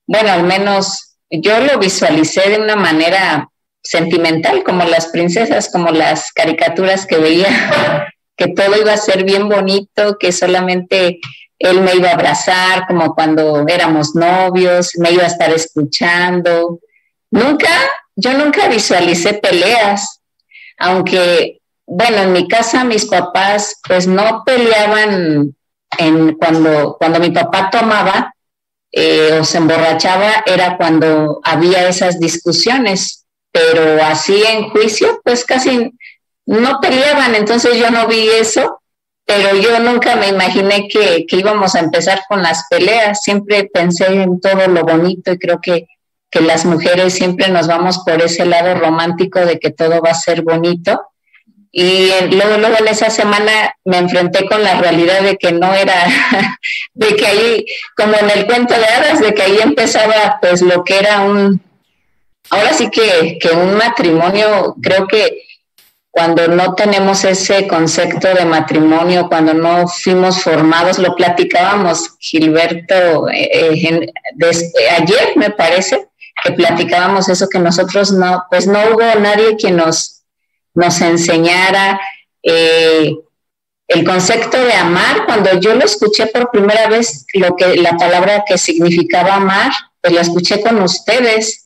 Speaker 4: bueno, al menos yo lo visualicé de una manera sentimental, como las princesas, como las caricaturas que veía, que todo iba a ser bien bonito, que solamente él me iba a abrazar, como cuando éramos novios, me iba a estar escuchando. Nunca, yo nunca visualicé peleas, aunque, bueno, en mi casa mis papás pues no peleaban cuando, cuando mi papá tomaba eh, o se emborrachaba, era cuando había esas discusiones, pero así en juicio pues casi no peleaban, entonces yo no vi eso, pero yo nunca me imaginé que, que íbamos a empezar con las peleas, siempre pensé en todo lo bonito y creo que que las mujeres siempre nos vamos por ese lado romántico de que todo va a ser bonito. Y luego, luego en esa semana me enfrenté con la realidad de que no era, de que ahí, como en el cuento de hadas, de que ahí empezaba pues lo que era un, ahora sí que, que un matrimonio, creo que cuando no tenemos ese concepto de matrimonio, cuando no fuimos formados, lo platicábamos, Gilberto, eh, eh, des, ayer me parece, que platicábamos eso, que nosotros no, pues no hubo nadie que nos, nos enseñara eh, el concepto de amar. Cuando yo lo escuché por primera vez, lo que, la palabra que significaba amar, pues la escuché con ustedes.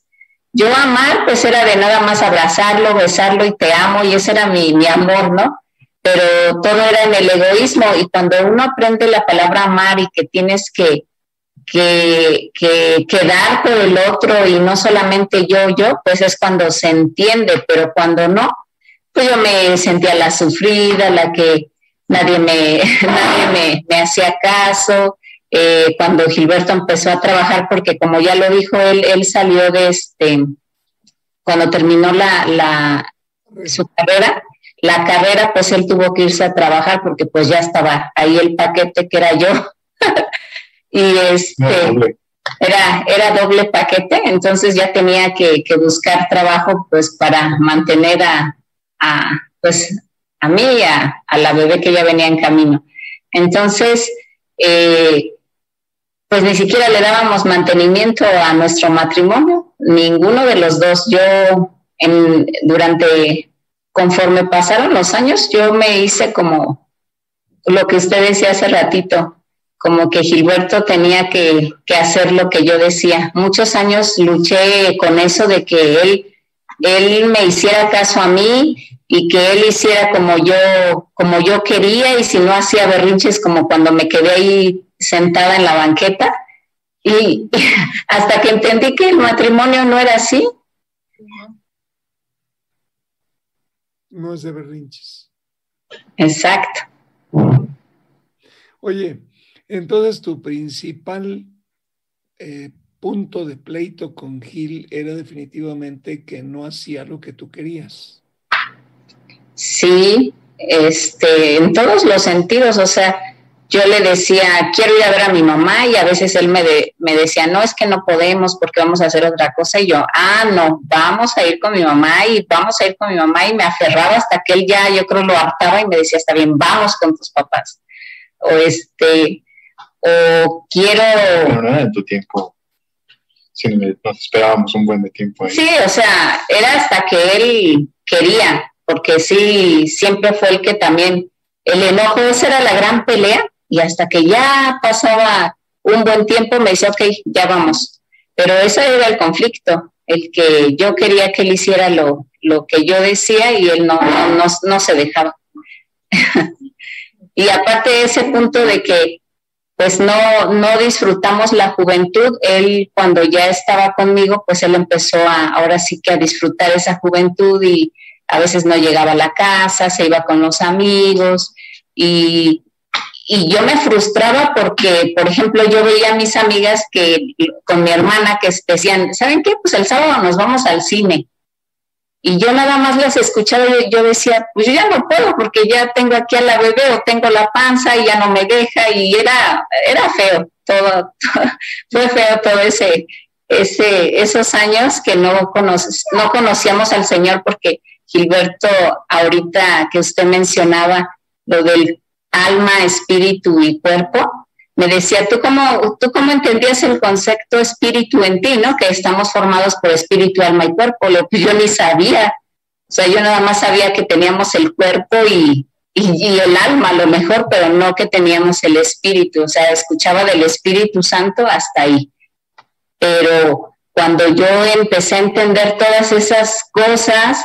Speaker 4: Yo amar, pues era de nada más abrazarlo, besarlo y te amo, y ese era mi, mi amor, ¿no? Pero todo era en el egoísmo, y cuando uno aprende la palabra amar y que tienes que, que, que, que, dar por el otro y no solamente yo, yo, pues es cuando se entiende, pero cuando no, pues yo me sentía la sufrida, la que nadie me, nadie me, me hacía caso. Eh, cuando Gilberto empezó a trabajar, porque como ya lo dijo él, él salió de este, cuando terminó la, la, su carrera, la carrera, pues él tuvo que irse a trabajar porque pues ya estaba ahí el paquete que era yo. y este era, era doble paquete, entonces ya tenía que, que buscar trabajo pues para mantener a, a pues a mí y a, a, la bebé que ya venía en camino. Entonces, eh, pues ni siquiera le dábamos mantenimiento a nuestro matrimonio, ninguno de los dos. Yo, en, durante, conforme pasaron los años, yo me hice como lo que usted decía hace ratito, como que Gilberto tenía que, que, hacer lo que yo decía. Muchos años luché con eso de que él, él me hiciera caso a mí y que él hiciera como yo, como yo quería y si no hacía berrinches como cuando me quedé ahí sentada en la banqueta. Y hasta que entendí que el matrimonio no era así.
Speaker 2: No es de berrinches.
Speaker 4: Exacto.
Speaker 2: Oye, entonces tu principal eh, punto de pleito con Gil era definitivamente que no hacía lo que tú querías.
Speaker 4: Sí, este, en todos los sentidos, o sea, yo le decía, quiero ir a ver a mi mamá y a veces él me, me decía, no, es que no podemos porque vamos a hacer otra cosa y yo, ah, no, vamos a ir con mi mamá y vamos a ir con mi mamá y me aferraba hasta que él ya, yo creo, lo hartaba y me decía, está bien, vamos con tus papás. O este, o quiero...
Speaker 5: Pero no era en tu tiempo. Sí, nos esperábamos un buen tiempo.
Speaker 4: Sí, o sea, era hasta que él quería, porque sí, siempre fue el que también, el enojo, esa era la gran pelea, y hasta que ya pasaba un buen tiempo me decía, ok, ya vamos. Pero ese era el conflicto, el que yo quería que él hiciera lo, lo que yo decía y él no, no, no, se dejaba. y aparte ese punto de que pues no, no disfrutamos la juventud. Él cuando ya estaba conmigo, pues él empezó a, ahora sí que a disfrutar esa juventud y a veces no llegaba a la casa, se iba con los amigos y, y yo me frustraba porque, por ejemplo, yo veía a mis amigas que con mi hermana que decían, ¿saben qué? Pues el sábado nos vamos al cine. Y yo nada más las escuchaba y yo decía, pues yo ya no puedo porque ya tengo aquí a la bebé o tengo la panza y ya no me deja y era, era feo, todo, fue feo todo ese, ese, esos años que no, no conocíamos al Señor porque Gilberto, ahorita que usted mencionaba lo del alma, espíritu y cuerpo, me decía, ¿tú cómo, ¿tú cómo entendías el concepto espíritu en ti, no? Que estamos formados por espíritu, alma y cuerpo, lo que yo ni sabía. O sea, yo nada más sabía que teníamos el cuerpo y, y, y, el alma a lo mejor, pero no que teníamos el espíritu. O sea, escuchaba del Espíritu Santo hasta ahí. Pero cuando yo empecé a entender todas esas cosas,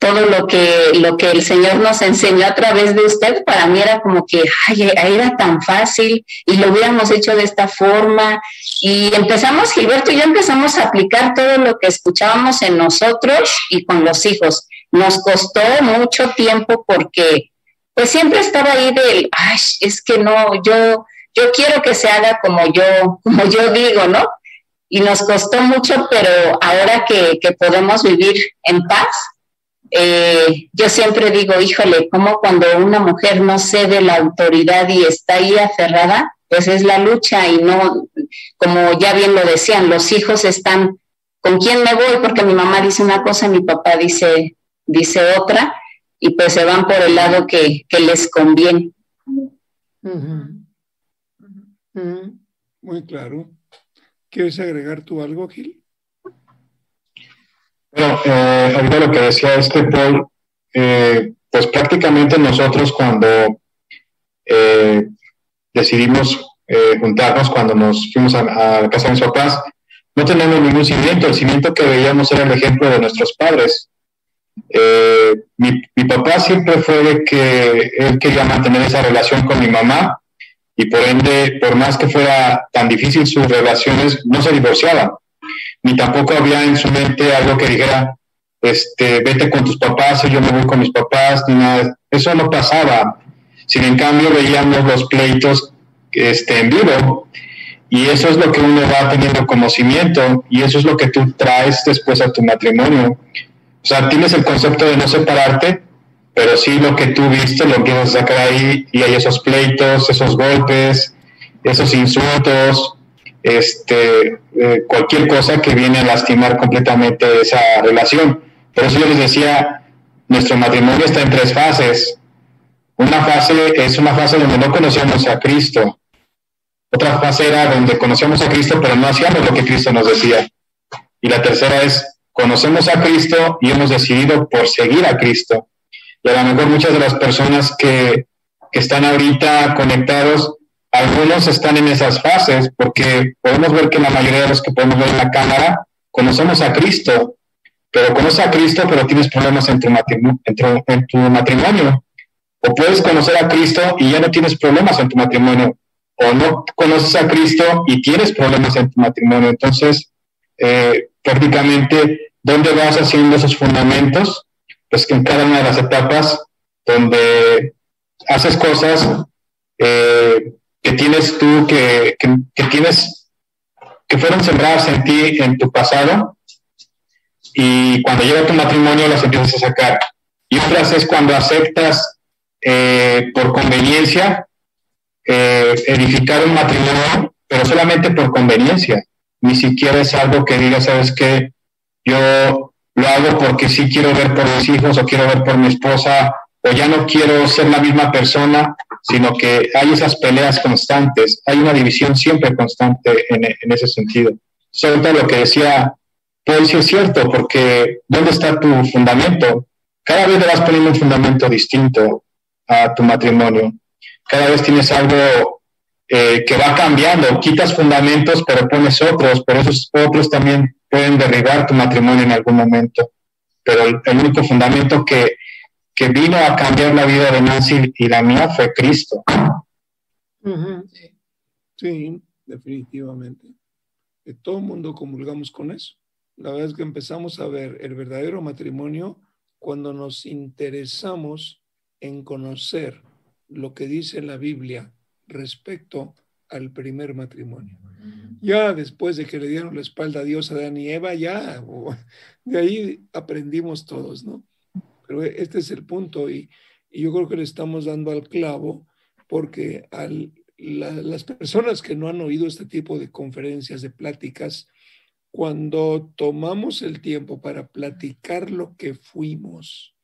Speaker 4: todo lo que, lo que el Señor nos enseñó a través de usted, para mí era como que, ay, era tan fácil y lo hubiéramos hecho de esta forma. Y empezamos, Gilberto y yo empezamos a aplicar todo lo que escuchábamos en nosotros y con los hijos. Nos costó mucho tiempo porque, pues siempre estaba ahí del, ay, es que no, yo, yo quiero que se haga como yo, como yo digo, ¿no? Y nos costó mucho, pero ahora que, que podemos vivir en paz, eh, yo siempre digo, híjole, como cuando una mujer no cede la autoridad y está ahí aferrada, pues es la lucha y no, como ya bien lo decían, los hijos están, ¿con quién me voy? Porque mi mamá dice una cosa, mi papá dice, dice otra, y pues se van por el lado que, les conviene.
Speaker 2: Muy claro. ¿Quieres agregar tú algo, Gil?
Speaker 5: Bueno, eh, ahorita lo que decía este Paul, eh, pues prácticamente nosotros cuando eh, decidimos eh, juntarnos, cuando nos fuimos a, la casa de mis papás, no tenemos ningún cimiento. El cimiento que veíamos era el ejemplo de nuestros padres. Mi, mi, papá siempre fue de que él quería mantener esa relación con mi mamá y por ende, por más que fuera tan difícil sus relaciones, no se divorciaban ni tampoco había en su mente algo que dijera, este, vete con tus papás o yo me voy con mis papás, ni nada. Eso no pasaba. Sin en cambio veíamos los pleitos este, en vivo y eso es lo que uno va teniendo conocimiento y eso es lo que tú traes después a tu matrimonio. O sea, tienes el concepto de no separarte, pero sí lo que tú viste lo empiezas a sacar ahí y hay esos pleitos, esos golpes, esos insultos, este, eh, cualquier cosa que viene a lastimar completamente esa relación. Por eso yo les decía, nuestro matrimonio está en tres fases. Una fase es una fase donde no conocíamos a Cristo. Otra fase era donde conocíamos a Cristo, pero no hacíamos lo que Cristo nos decía. Y la tercera es, conocemos a Cristo y hemos decidido por seguir a Cristo. Y a lo mejor muchas de las personas que, que están ahorita conectados algunos están en esas fases porque podemos ver que la mayoría de los que podemos ver en la cámara conocemos a Cristo, pero conoces a Cristo pero tienes problemas en tu, matrimonio. O puedes conocer a Cristo y ya no tienes problemas en tu matrimonio. O no conoces a Cristo y tienes problemas en tu matrimonio. Entonces, eh, prácticamente, ¿dónde vas haciendo esos fundamentos? pues en cada una de las etapas donde haces cosas eh, que tienes tú, que, que, tienes, que fueron sembradas en ti en tu pasado, y cuando llega tu matrimonio las empiezas a sacar. Y otras es cuando aceptas eh, por conveniencia eh, edificar un matrimonio, pero solamente por conveniencia. Ni siquiera es algo que diga, sabes qué, yo lo hago porque sí quiero ver por mis hijos o quiero ver por mi esposa o ya no quiero ser la misma persona, sino que hay esas peleas constantes, hay una división siempre constante en, ese sentido. Sobre lo que decía Paul, sí es cierto, porque ¿dónde está tu fundamento? Cada vez le vas poniendo un fundamento distinto a tu matrimonio. Cada vez tienes algo eh, que va cambiando. Quitas fundamentos, pero pones otros, pero esos otros también pueden derribar tu matrimonio en algún momento. Pero el único fundamento que que vino a cambiar la vida de Nancy y la mía fue Cristo.
Speaker 2: Sí, definitivamente. Que todo el mundo comulgamos con eso. La verdad es que empezamos a ver el verdadero matrimonio cuando nos interesamos en conocer lo que dice la Biblia respecto al primer matrimonio. Ya después de que le dieron la espalda a Dios a Adán y Eva, ya de ahí aprendimos todos, ¿no? Pero este es el punto y, yo creo que le estamos dando al clavo porque al, las personas que no han oído este tipo de conferencias, de pláticas, cuando tomamos el tiempo para platicar lo que fuimos,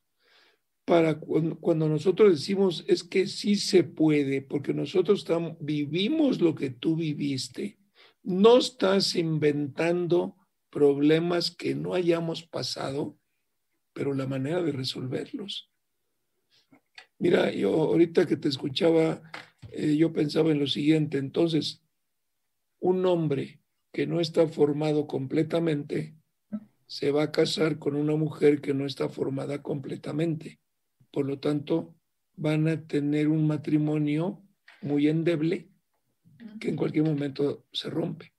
Speaker 2: para cuando, nosotros decimos es que sí se puede, porque nosotros estamos, vivimos lo que tú viviste, no estás inventando problemas que no hayamos pasado, pero la manera de resolverlos. Mira, yo ahorita que te escuchaba, eh, yo pensaba en lo siguiente, entonces, un hombre que no está formado completamente se va a casar con una mujer que no está formada completamente. Por lo tanto, van a tener un matrimonio muy endeble que en cualquier momento se rompe.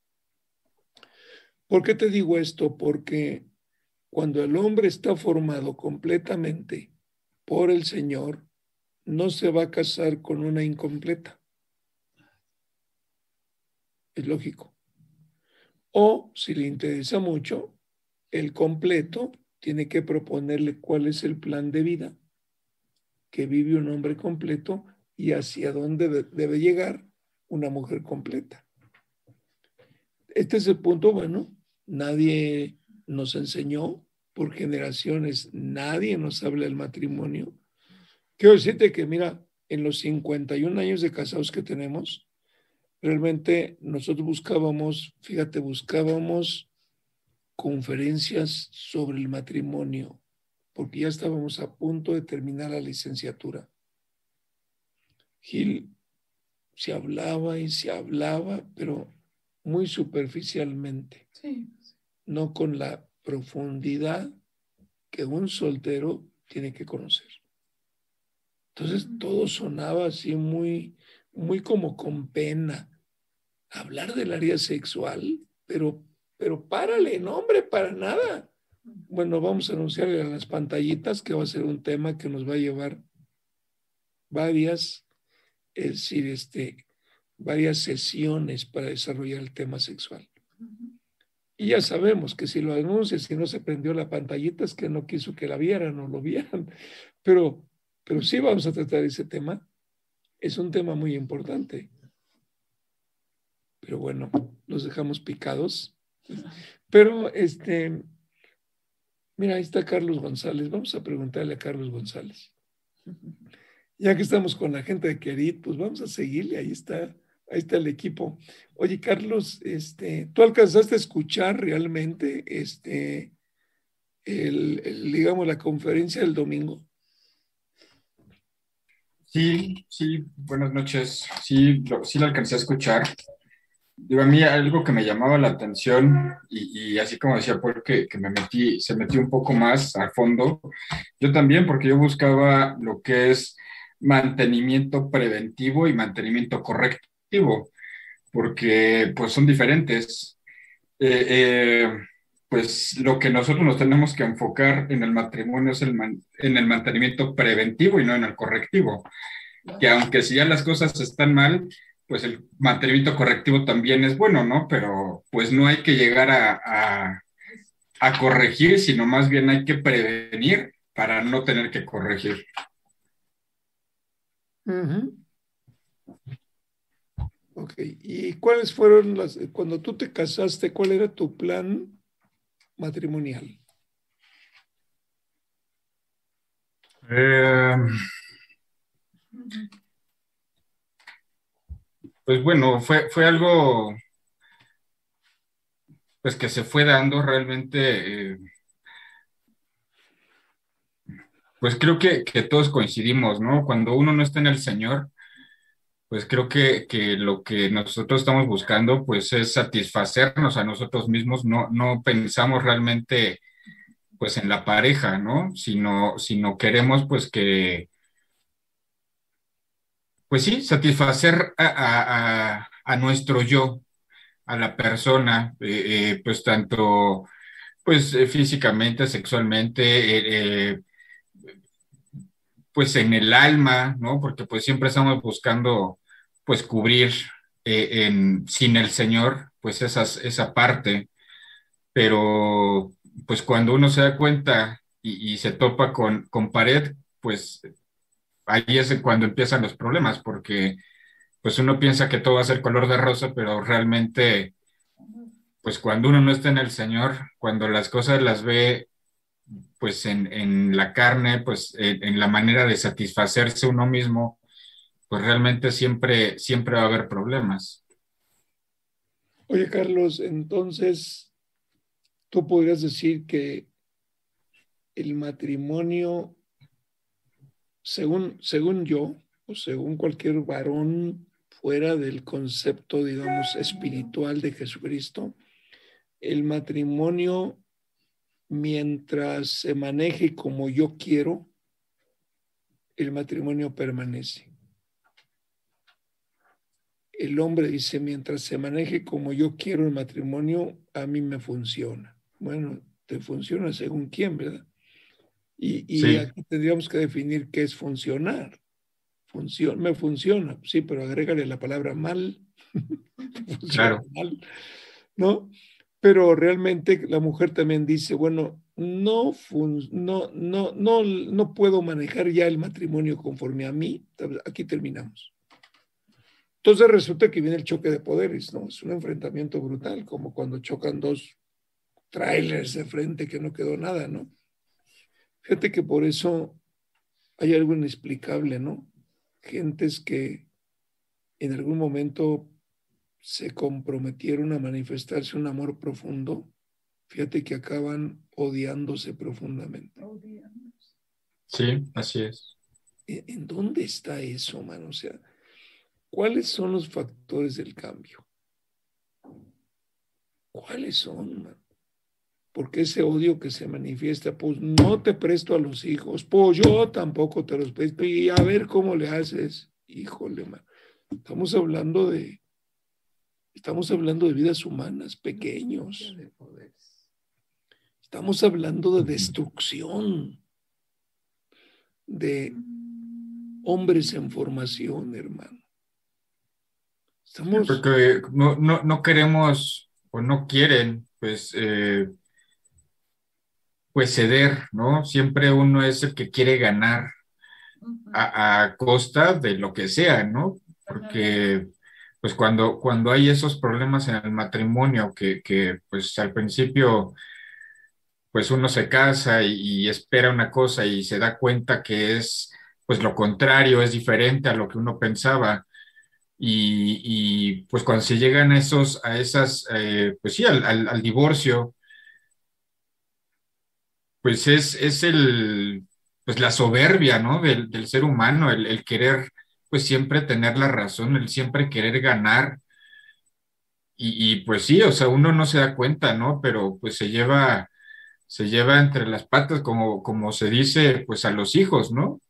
Speaker 2: ¿Por qué te digo esto? Porque cuando el hombre está formado completamente por el Señor, no se va a casar con una incompleta. Es lógico. O si le interesa mucho, el completo tiene que proponerle cuál es el plan de vida que vive un hombre completo y hacia dónde debe llegar una mujer completa. Este es el punto, bueno, nadie nos enseñó por generaciones, nadie nos habla del matrimonio. Quiero decirte que, mira, en los 51 años de casados que tenemos, realmente nosotros buscábamos, fíjate, buscábamos conferencias sobre el matrimonio, porque ya estábamos a punto de terminar la licenciatura. Gil se hablaba y se hablaba, pero muy superficialmente. Sí no con la profundidad que un soltero tiene que conocer. Entonces todo sonaba así muy, muy como con pena. Hablar del área sexual, pero, pero párale, no hombre, para nada. Bueno, vamos a anunciarle a las pantallitas que va a ser un tema que nos va a llevar varias, es decir, este, varias sesiones para desarrollar el tema sexual. Y ya sabemos que si lo anuncia, si no se prendió la pantallita, es que no quiso que la vieran o lo vieran. Pero, pero sí vamos a tratar ese tema. Es un tema muy importante. Pero bueno, los dejamos picados. Pero este, mira, ahí está Carlos González. Vamos a preguntarle a Carlos González. Ya que estamos con la gente de Querit, pues vamos a seguirle. Ahí está Ahí está el equipo. Oye, Carlos, este, ¿tú alcanzaste a escuchar realmente este, el, digamos, la conferencia del domingo?
Speaker 8: Sí, sí, buenas noches. Sí, lo, sí la alcancé a escuchar. Digo, a mí algo que me llamaba la atención y, así como decía porque que me metí, se metió un poco más a fondo, yo también, porque yo buscaba lo que es mantenimiento preventivo y mantenimiento correcto porque pues son diferentes. Eh, eh, pues lo que nosotros nos tenemos que enfocar en el matrimonio es el en el mantenimiento preventivo y no en el correctivo. Que aunque si ya las cosas están mal, pues el mantenimiento correctivo también es bueno, ¿no? Pero pues no hay que llegar a, a, corregir, sino más bien hay que prevenir para no tener que corregir.
Speaker 2: Ok, ¿y cuáles fueron las, cuando tú te casaste, cuál era tu plan matrimonial?
Speaker 8: Eh, pues bueno, fue, fue algo pues que se fue dando realmente. Eh, pues creo que, que, todos coincidimos, ¿no? Cuando uno no está en el Señor, pues creo que, que, lo que nosotros estamos buscando, pues es satisfacernos a nosotros mismos, no, no pensamos realmente, pues en la pareja, ¿no? Sino, sino queremos, pues que, pues sí, satisfacer a, a, nuestro yo, a la persona, eh, eh, pues tanto, pues eh, físicamente, sexualmente, pues en el alma, ¿no? Porque pues siempre estamos buscando pues cubrir eh, en, sin el Señor, pues esas, esa parte, pero pues cuando uno se da cuenta y, se topa con, con, pared, pues ahí es cuando empiezan los problemas, porque pues uno piensa que todo va a ser color de rosa, pero realmente, pues cuando uno no está en el Señor, cuando las cosas las ve pues en, la carne, pues en, la manera de satisfacerse uno mismo, pues realmente siempre, siempre va a haber problemas.
Speaker 2: Oye, Carlos, entonces, tú podrías decir que el matrimonio, según, según yo, o según cualquier varón fuera del concepto, digamos, espiritual de Jesucristo, el matrimonio mientras se maneje como yo quiero, el matrimonio permanece. El hombre dice, mientras se maneje como yo quiero el matrimonio, a mí me funciona. Bueno, te funciona según quién, ¿verdad? Y, aquí tendríamos que definir qué es funcionar. me funciona, sí, pero agrégale la palabra mal.
Speaker 8: claro.
Speaker 2: ¿no? Pero realmente la mujer también dice, bueno, no, no, no, no, no puedo manejar ya el matrimonio conforme a mí, aquí terminamos. Entonces resulta que viene el choque de poderes, ¿no? Es un enfrentamiento brutal, como cuando chocan dos trailers de frente que no quedó nada, ¿no? Fíjate que por eso hay algo inexplicable, ¿no? Gentes que en algún momento se comprometieron a manifestarse un amor profundo, fíjate que acaban odiándose profundamente.
Speaker 8: Sí, así es.
Speaker 2: ¿En dónde está eso, mano? O sea, ¿cuáles son los factores del cambio? ¿Cuáles son, man? Porque ese odio que se manifiesta, pues no te presto a los hijos, pues yo tampoco te los presto, y a ver cómo le haces. Híjole, man. Estamos hablando de, Estamos hablando de vidas humanas, pequeños. Estamos hablando de destrucción, de hombres en formación, hermano.
Speaker 8: Estamos... Porque no, queremos o no quieren, pues, eh, pues ceder, ¿no? Siempre uno es el que quiere ganar a, a costa de lo que sea, ¿no? Porque pues cuando, cuando hay esos problemas en el matrimonio que, que pues al principio pues uno se casa y, espera una cosa y se da cuenta que es pues lo contrario, es diferente a lo que uno pensaba. Y, pues cuando se llegan esos, a esas, eh, pues sí, al, divorcio, pues es, es el, pues la soberbia, ¿no? Del, del ser humano, el querer pues siempre tener la razón, el siempre querer ganar. Y, pues sí, o sea, uno no se da cuenta, ¿no? Pero pues se lleva, se lleva entre las patas, como, como se dice, pues a los hijos, ¿no?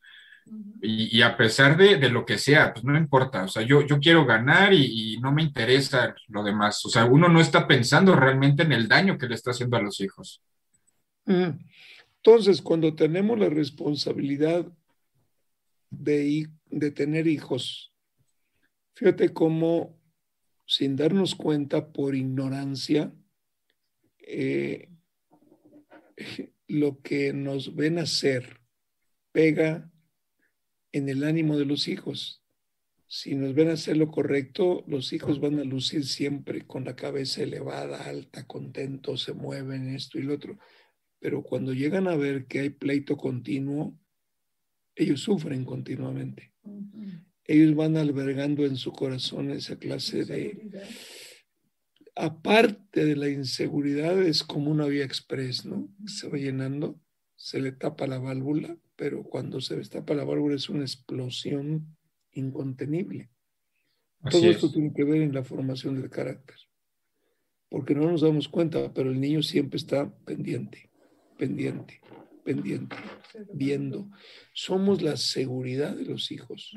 Speaker 8: Y, a pesar de, lo que sea, pues no importa, o sea, yo, yo quiero ganar y, no me interesa lo demás. O sea, uno no está pensando realmente en el daño que le está haciendo a los hijos.
Speaker 2: Entonces, cuando tenemos la responsabilidad de, de tener hijos, fíjate cómo, sin darnos cuenta por ignorancia, eh, lo que nos ven hacer pega en el ánimo de los hijos. Si nos ven hacer lo correcto, los hijos van a lucir siempre con la cabeza elevada, alta, contentos, se mueven esto y lo otro. Pero cuando llegan a ver que hay pleito continuo, ellos sufren continuamente. Ellos van albergando en su corazón esa clase de... Aparte de la inseguridad, es como una vía express, ¿no? Se va llenando, se le tapa la válvula pero cuando se destapa la válvula es una explosión incontenible. Todo esto tiene que ver en la formación del carácter, porque no nos damos cuenta, pero el niño siempre está pendiente, pendiente, pendiente, viendo. Somos la seguridad de los hijos.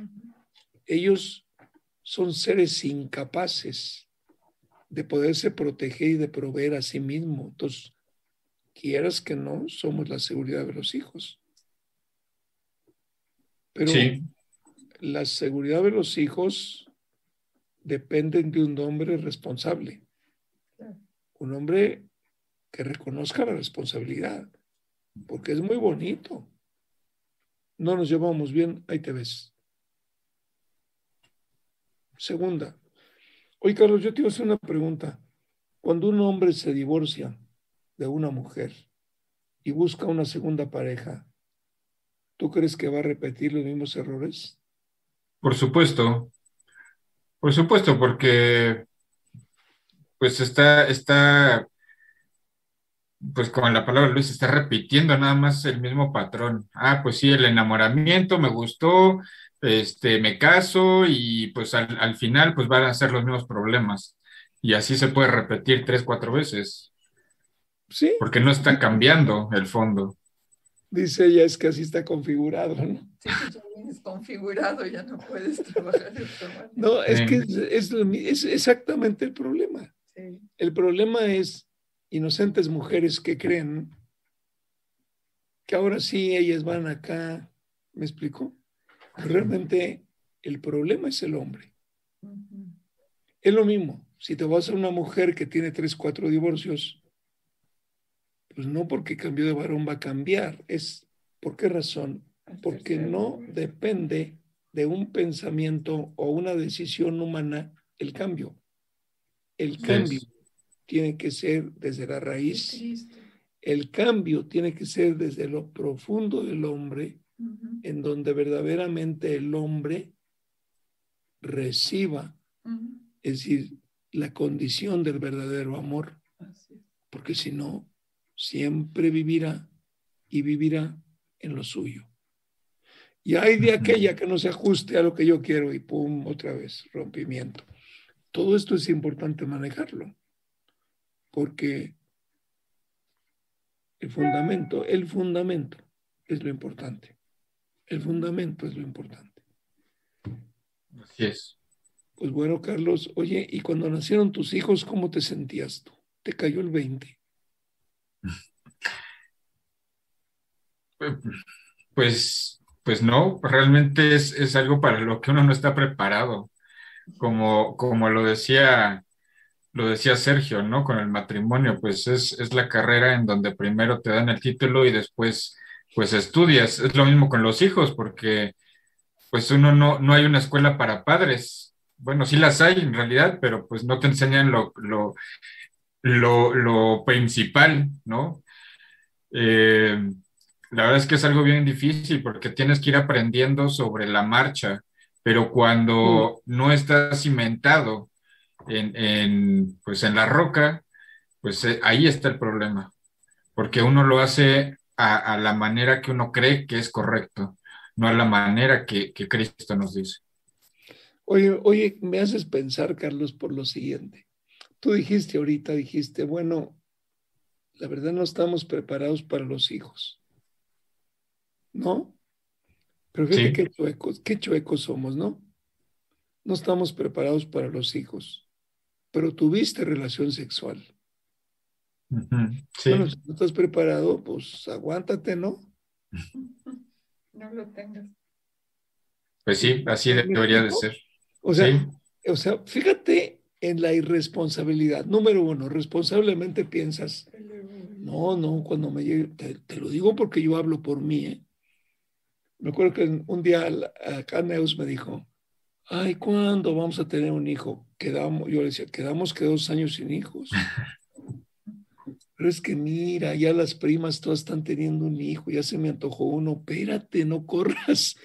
Speaker 2: Ellos son seres incapaces de poderse proteger y de proveer a sí mismos. Entonces, quieras que no, somos la seguridad de los hijos. Pero la seguridad de los hijos dependen de un hombre responsable. Un hombre que reconozca la responsabilidad, porque es muy bonito. No nos llevamos bien, ahí te ves. Segunda. Oye, Carlos, yo te iba a hacer una pregunta. Cuando un hombre se divorcia de una mujer y busca una segunda pareja, ¿tú crees que va a repetir los mismos errores?
Speaker 8: Por supuesto, por supuesto, porque pues está, está, pues como la palabra Luis, está repitiendo nada más el mismo patrón. Ah, pues sí, el enamoramiento me gustó, este, me caso y pues al, al final pues van a ser los mismos problemas. Y así se puede repetir tres, cuatro veces.
Speaker 2: Sí.
Speaker 8: Porque no está cambiando el fondo
Speaker 2: dice ella, es que así está configurado, ¿no?
Speaker 6: Sí, pues ya vienes configurado, ya no puedes trabajar de otra
Speaker 2: No, es que es, es, exactamente el problema. El problema es inocentes mujeres que creen que ahora sí ellas van acá, ¿me explico? Realmente el problema es el hombre. Es lo mismo, si te vas a una mujer que tiene tres, cuatro divorcios, pues no porque cambió de varón va a cambiar. Es, ¿Por qué razón? Porque no depende de un pensamiento o una decisión humana el cambio. El cambio tiene que ser desde la raíz. El cambio tiene que ser desde lo profundo del hombre, en donde verdaderamente el hombre reciba, es decir, la condición del verdadero amor. Porque si no, siempre vivirá y vivirá en lo suyo. Y hay de aquella que no se ajuste a lo que yo quiero y pum, otra vez, rompimiento. Todo esto es importante manejarlo, porque el fundamento, el fundamento es lo importante. El fundamento es lo importante.
Speaker 8: Así es.
Speaker 2: Pues bueno, Carlos, oye, ¿y cuando nacieron tus hijos, cómo te sentías tú? ¿Te cayó el 20?
Speaker 8: Pues, pues no, realmente es, algo para lo que uno no está preparado. Como, como lo decía, lo decía Sergio, ¿no? Con el matrimonio, pues es, es la carrera en donde primero te dan el título y después pues estudias. Es lo mismo con los hijos, porque pues uno no, no hay una escuela para padres. Bueno, sí las hay en realidad, pero pues no te enseñan lo, lo, lo, principal, ¿no? Eh, la verdad es que es algo bien difícil porque tienes que ir aprendiendo sobre la marcha, pero cuando mm. no estás cimentado en, pues en la roca, pues eh, ahí está el problema, porque uno lo hace a, la manera que uno cree que es correcto, no a la manera que, que Cristo nos dice.
Speaker 2: Oye, oye, me haces pensar, Carlos, por lo siguiente. Tú dijiste ahorita, dijiste, bueno, la verdad no estamos preparados para los hijos. ¿No? Pero fíjate qué chuecos, qué chuecos somos, ¿no? No estamos preparados para los hijos, pero tuviste relación sexual.
Speaker 8: Sí.
Speaker 2: Bueno, si no estás preparado, pues aguántate, ¿no?
Speaker 6: No lo tengas.
Speaker 8: Pues sí, así debería de ser.
Speaker 2: O sea, o sea, fíjate en la irresponsabilidad. Número uno, responsablemente piensas, no, no, cuando me llegue, te, lo digo porque yo hablo por mí. ¿eh? Me acuerdo que un día acá Neus me dijo, ay, ¿cuándo vamos a tener un hijo? Quedamos, yo le decía, quedamos que dos años sin hijos. Pero es que mira, ya las primas todas están teniendo un hijo, ya se me antojó uno, espérate, no corras.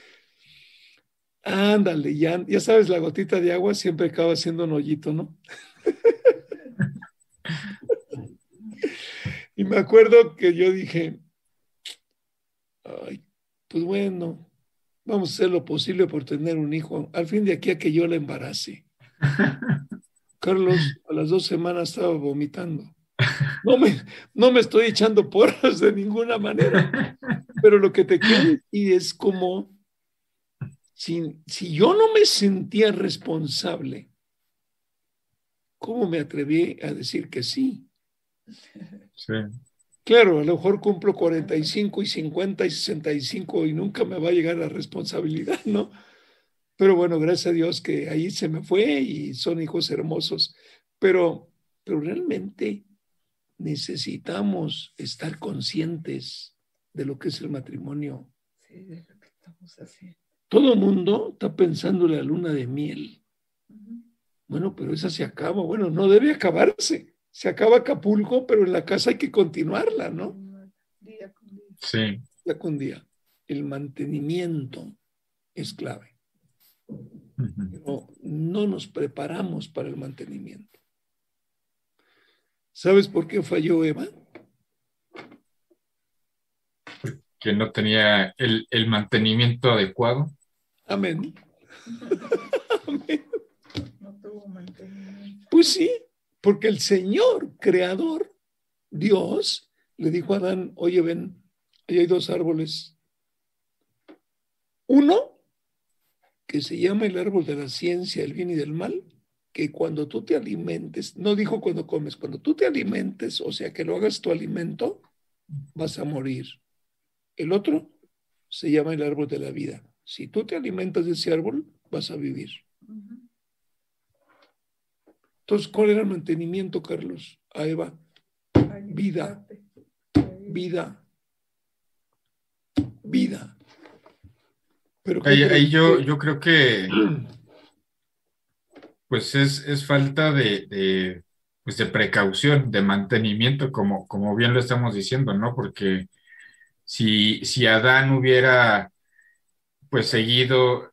Speaker 2: Ándale, ya, ya sabes, la gotita de agua siempre acaba siendo un hoyito, ¿no? y me acuerdo que yo dije, ay, pues bueno, vamos a hacer lo posible por tener un hijo. Al fin de aquí a que yo la embarace. Carlos a las dos semanas estaba vomitando. No me, no me estoy echando porras de ninguna manera, pero lo que te quiero decir es como si, si yo no me sentía responsable, ¿cómo me atreví a decir que sí?
Speaker 8: Sí.
Speaker 2: Claro, a lo mejor cumplo 45 y 50 y 65 y nunca me va a llegar la responsabilidad, ¿no? Pero bueno, gracias a Dios que ahí se me fue y son hijos hermosos. Pero, pero realmente necesitamos estar conscientes de lo que es el matrimonio.
Speaker 6: Sí, de lo que estamos haciendo.
Speaker 2: Todo el mundo está pensando en la luna de miel. Bueno, pero esa se acaba. Bueno, no debe acabarse. Se acaba Acapulco, pero en la casa hay que continuarla, ¿no?
Speaker 6: Día con día.
Speaker 8: Sí.
Speaker 2: Día con día. El mantenimiento es clave. No nos preparamos para el mantenimiento. ¿Sabes por qué falló Eva?
Speaker 8: Que no tenía el, el mantenimiento adecuado.
Speaker 2: Amén. Amén.
Speaker 6: No tuvo mantenimiento.
Speaker 2: Pues sí, porque el Señor, creador, Dios, le dijo a Adán, oye, ven, ahí hay dos árboles. Uno, que se llama el árbol de la ciencia, el bien y del mal, que cuando tú te alimentes, no dijo cuando comes, cuando tú te alimentes, o sea, que lo hagas tu alimento, vas a morir. El otro se llama el árbol de la vida. Si tú te alimentas de ese árbol, vas a vivir. Entonces, ¿cuál era el mantenimiento, Carlos? A Eva. Vida. Vida. Vida.
Speaker 8: Pero ahí, ahí yo, yo creo que pues es, es falta de, de, pues de precaución, de mantenimiento, como, como bien lo estamos diciendo, ¿no? Porque si, si Adán hubiera pues seguido,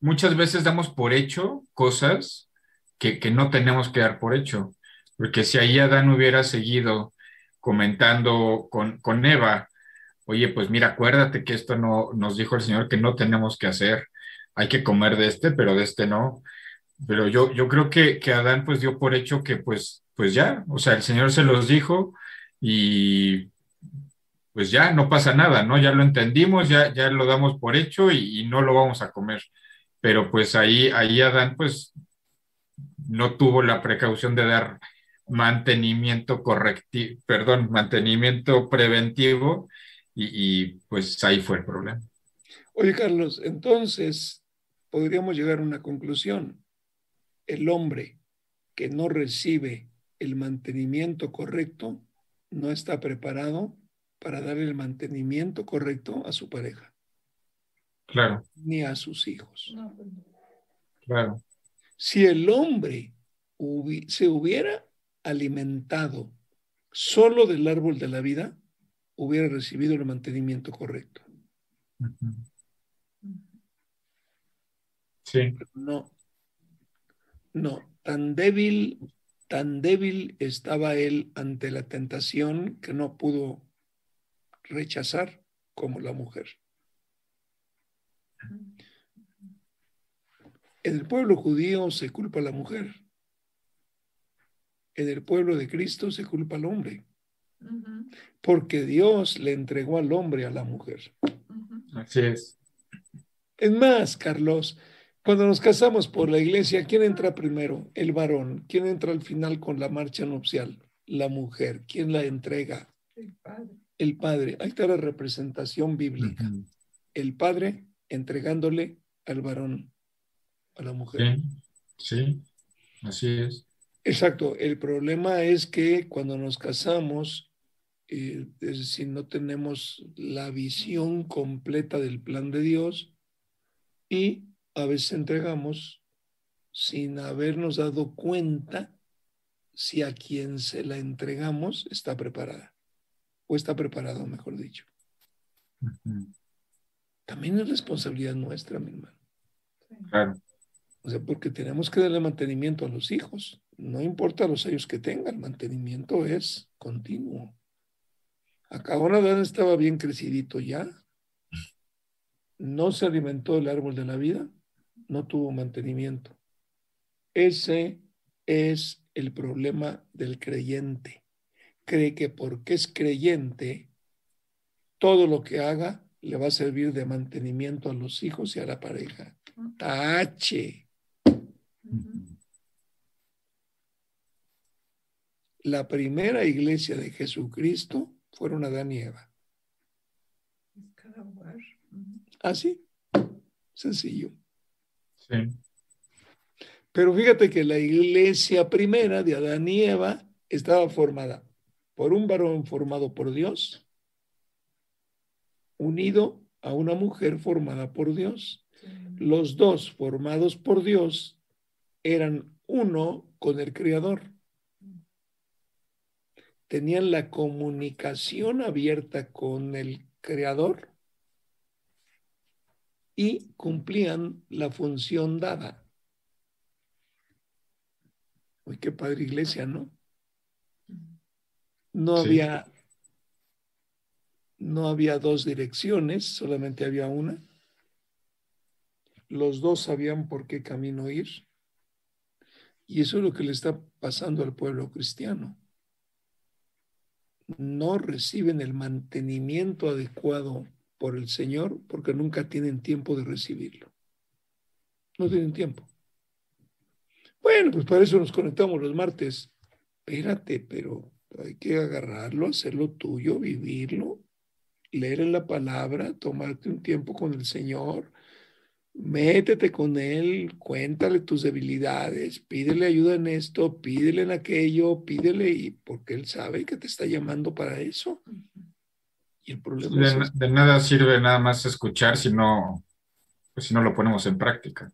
Speaker 8: muchas veces damos por hecho cosas que, que no tenemos que dar por hecho, porque si ahí Adán hubiera seguido comentando con, con Eva, oye, pues mira, acuérdate que esto no nos dijo el Señor que no tenemos que hacer, hay que comer de este, pero de este no. Pero yo, yo creo que, que Adán pues dio por hecho que pues, pues ya, o sea, el Señor se los dijo y pues ya no pasa nada, ¿no? Ya lo entendimos, ya, ya lo damos por hecho y, y, no lo vamos a comer. Pero pues ahí, ahí Adán pues no tuvo la precaución de dar mantenimiento correctivo, perdón, mantenimiento preventivo y, y, pues ahí fue el problema.
Speaker 2: Oye, Carlos, entonces podríamos llegar a una conclusión. El hombre que no recibe el mantenimiento correcto no está preparado para dar el mantenimiento correcto a su pareja.
Speaker 8: Claro.
Speaker 2: Ni a sus hijos.
Speaker 6: No, pues.
Speaker 8: Claro.
Speaker 2: Si el hombre hubi se hubiera alimentado solo del árbol de la vida, hubiera recibido el mantenimiento correcto.
Speaker 8: Sí.
Speaker 2: No, no, tan débil, tan débil estaba él ante la tentación que no pudo rechazar como la mujer. En el pueblo judío se culpa a la mujer. En el pueblo de Cristo se culpa al hombre. Porque Dios le entregó al hombre a la mujer.
Speaker 1: Así es.
Speaker 2: Es más, Carlos, cuando nos casamos por la iglesia, ¿quién entra primero? El varón. ¿Quién entra al final con la marcha nupcial? La mujer. ¿Quién la entrega?
Speaker 6: El padre.
Speaker 2: El padre. Ahí está la representación bíblica. El padre entregándole al varón, a la mujer.
Speaker 1: Sí, sí, así es.
Speaker 2: Exacto. El problema es que cuando nos casamos, eh, es decir, no tenemos la visión completa del plan de Dios y a veces entregamos sin habernos dado cuenta si a quien se la entregamos está preparada o está preparado, mejor dicho. También es responsabilidad nuestra, mi hermano.
Speaker 1: Claro.
Speaker 2: O sea, porque tenemos que darle mantenimiento a los hijos. No importa los años que tengan, mantenimiento es continuo. Acá Adán estaba bien crecidito ya. No se alimentó del árbol de la vida, no tuvo mantenimiento. Ese es el problema del creyente. Cree que porque es creyente, todo lo que haga le va a servir de mantenimiento a los hijos y a la pareja. Tache. La primera iglesia de Jesucristo fueron Adán y Eva. Así, sencillo.
Speaker 1: Sí.
Speaker 2: Pero fíjate que la iglesia primera de Adán y Eva estaba formada por un varón formado por Dios, unido a una mujer formada por Dios.
Speaker 6: Sí.
Speaker 2: Los dos formados por Dios eran uno con el Creador. Tenían la comunicación abierta con el Creador y cumplían la función dada. Uy, qué padre iglesia, ¿no? No
Speaker 1: Sí.
Speaker 2: había no había dos direcciones, solamente había una. Los dos sabían por qué camino ir. Y eso es lo que le está pasando al pueblo cristiano. No reciben el mantenimiento adecuado por el Señor porque nunca tienen tiempo de recibirlo. No tienen tiempo. Bueno, pues para eso nos conectamos los martes. Espérate, pero hay que agarrarlo, hacerlo tuyo, vivirlo, leer en la palabra, tomarte un tiempo con el Señor, métete con Él, cuéntale tus debilidades, pídele ayuda en esto, pídele en aquello, pídele, y porque Él sabe que te está llamando para eso. Y el problema
Speaker 1: De,
Speaker 2: es ese.
Speaker 1: de nada sirve nada más escuchar si no, pues si no lo ponemos en práctica.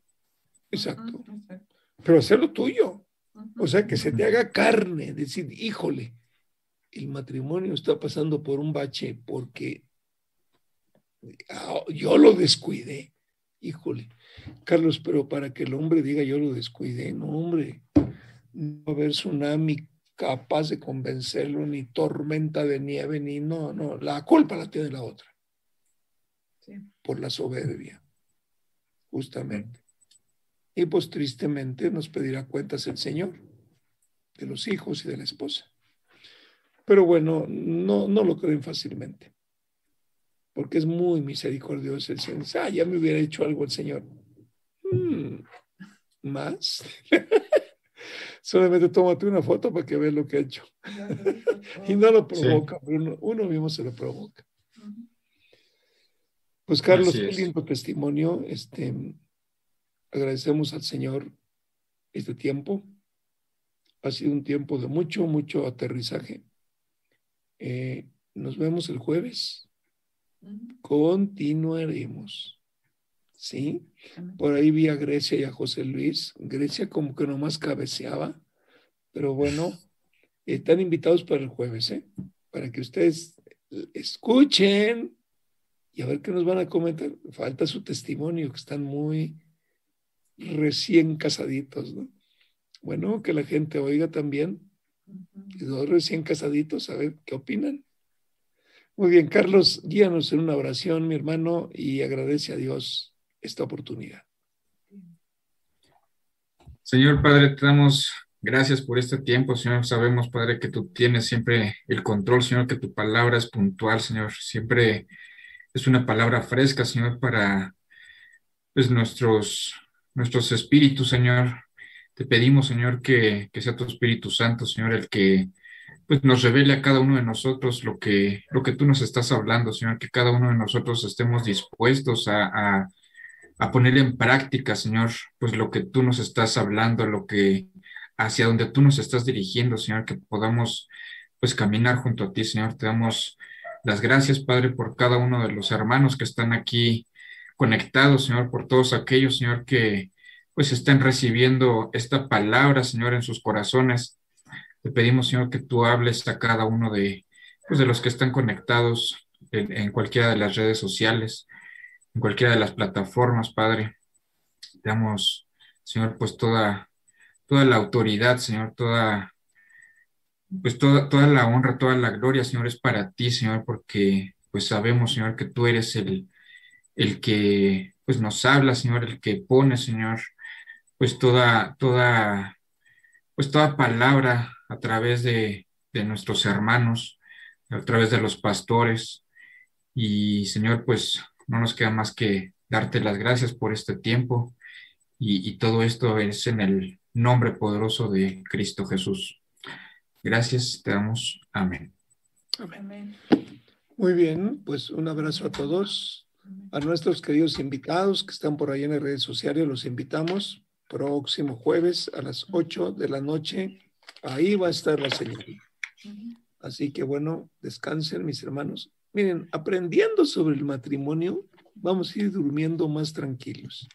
Speaker 2: exacto, pero hacerlo tuyo. O sea, que se te haga carne, decir, híjole, el matrimonio está pasando por un bache porque ah, yo lo descuidé. Híjole, Carlos, pero para que el hombre diga yo lo descuidé, no, hombre, no va a haber tsunami capaz de convencerlo, ni tormenta de nieve, ni no, no, la culpa la tiene la otra,
Speaker 6: Sí.
Speaker 2: por la soberbia, justamente. Y pues tristemente nos pedirá cuentas el Señor de los hijos y de la esposa. Pero bueno, no, no lo creen fácilmente, porque es muy misericordioso el Señor. Ah, ya me hubiera hecho algo el Señor. Mm, ¿Más? Solamente tómate una foto para que veas lo que ha hecho. Y no lo provoca, pero uno, uno mismo se lo provoca. Pues Carlos, qué lindo testimonio. Este, agradecemos al Señor este tiempo. Ha sido un tiempo de mucho, mucho aterrizaje. Eh, nos vemos el jueves. Continuaremos. ¿Sí? Por ahí vi a Grecia y a José Luis. Grecia como que nomás cabeceaba. Pero bueno, están invitados para el jueves, ¿eh? Para que ustedes escuchen y a ver qué nos van a comentar. Falta su testimonio, que están muy recién casaditos, ¿no? Bueno, que la gente oiga también, dos recién casaditos, a ver qué opinan. Muy bien, Carlos, guíanos en una oración, mi hermano, y agradece a Dios esta oportunidad.
Speaker 1: Señor Padre, te damos gracias por este tiempo, Señor. Sabemos, Padre, que tú tienes siempre el control, Señor, que tu palabra es puntual, Señor. Siempre
Speaker 8: es una palabra fresca, Señor, para pues, nuestros, nuestros espíritus, Señor. Te pedimos, Señor, que, que sea tu Espíritu Santo, Señor, el que pues nos revele a cada uno de nosotros lo que, lo que tú nos estás hablando, Señor, que cada uno de nosotros estemos dispuestos a, a, poner en práctica, Señor, pues lo que tú nos estás hablando, lo que hacia donde tú nos estás dirigiendo, Señor, que podamos pues caminar junto a ti, Señor. Te damos las gracias, Padre, por cada uno de los hermanos que están aquí conectados, Señor, por todos aquellos, Señor, que pues están recibiendo esta palabra, Señor, en sus corazones te pedimos, Señor, que tú hables a cada uno de, pues, de los que están conectados en, cualquiera de las redes sociales, en cualquiera de las plataformas, Padre. Te damos, Señor, pues toda, toda la autoridad, Señor, toda, pues toda, toda la honra, toda la gloria, Señor, es para ti, Señor, porque pues sabemos, Señor, que tú eres el, el que pues nos habla, Señor, el que pone, Señor, pues toda, toda, pues toda palabra a través de, nuestros hermanos, a través de los pastores. Y Señor, pues no nos queda más que darte las gracias por este tiempo y, y, todo esto es en el nombre poderoso de Cristo Jesús. Gracias, te damos. Amén.
Speaker 2: Amén. Muy bien, pues un abrazo a todos. A nuestros queridos invitados que están por ahí en las redes sociales, los invitamos próximo jueves a las 8 de la noche Ahí va a estar la señal. Así que bueno, descansen mis hermanos. Miren, aprendiendo sobre el matrimonio, vamos a ir durmiendo más tranquilos.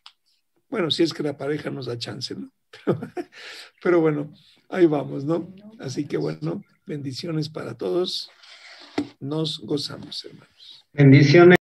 Speaker 2: Bueno, si es que la pareja nos da chance, ¿no? Pero bueno, ahí vamos, ¿no? Así que bueno, bendiciones para todos. Nos gozamos, hermanos.
Speaker 5: Bendiciones.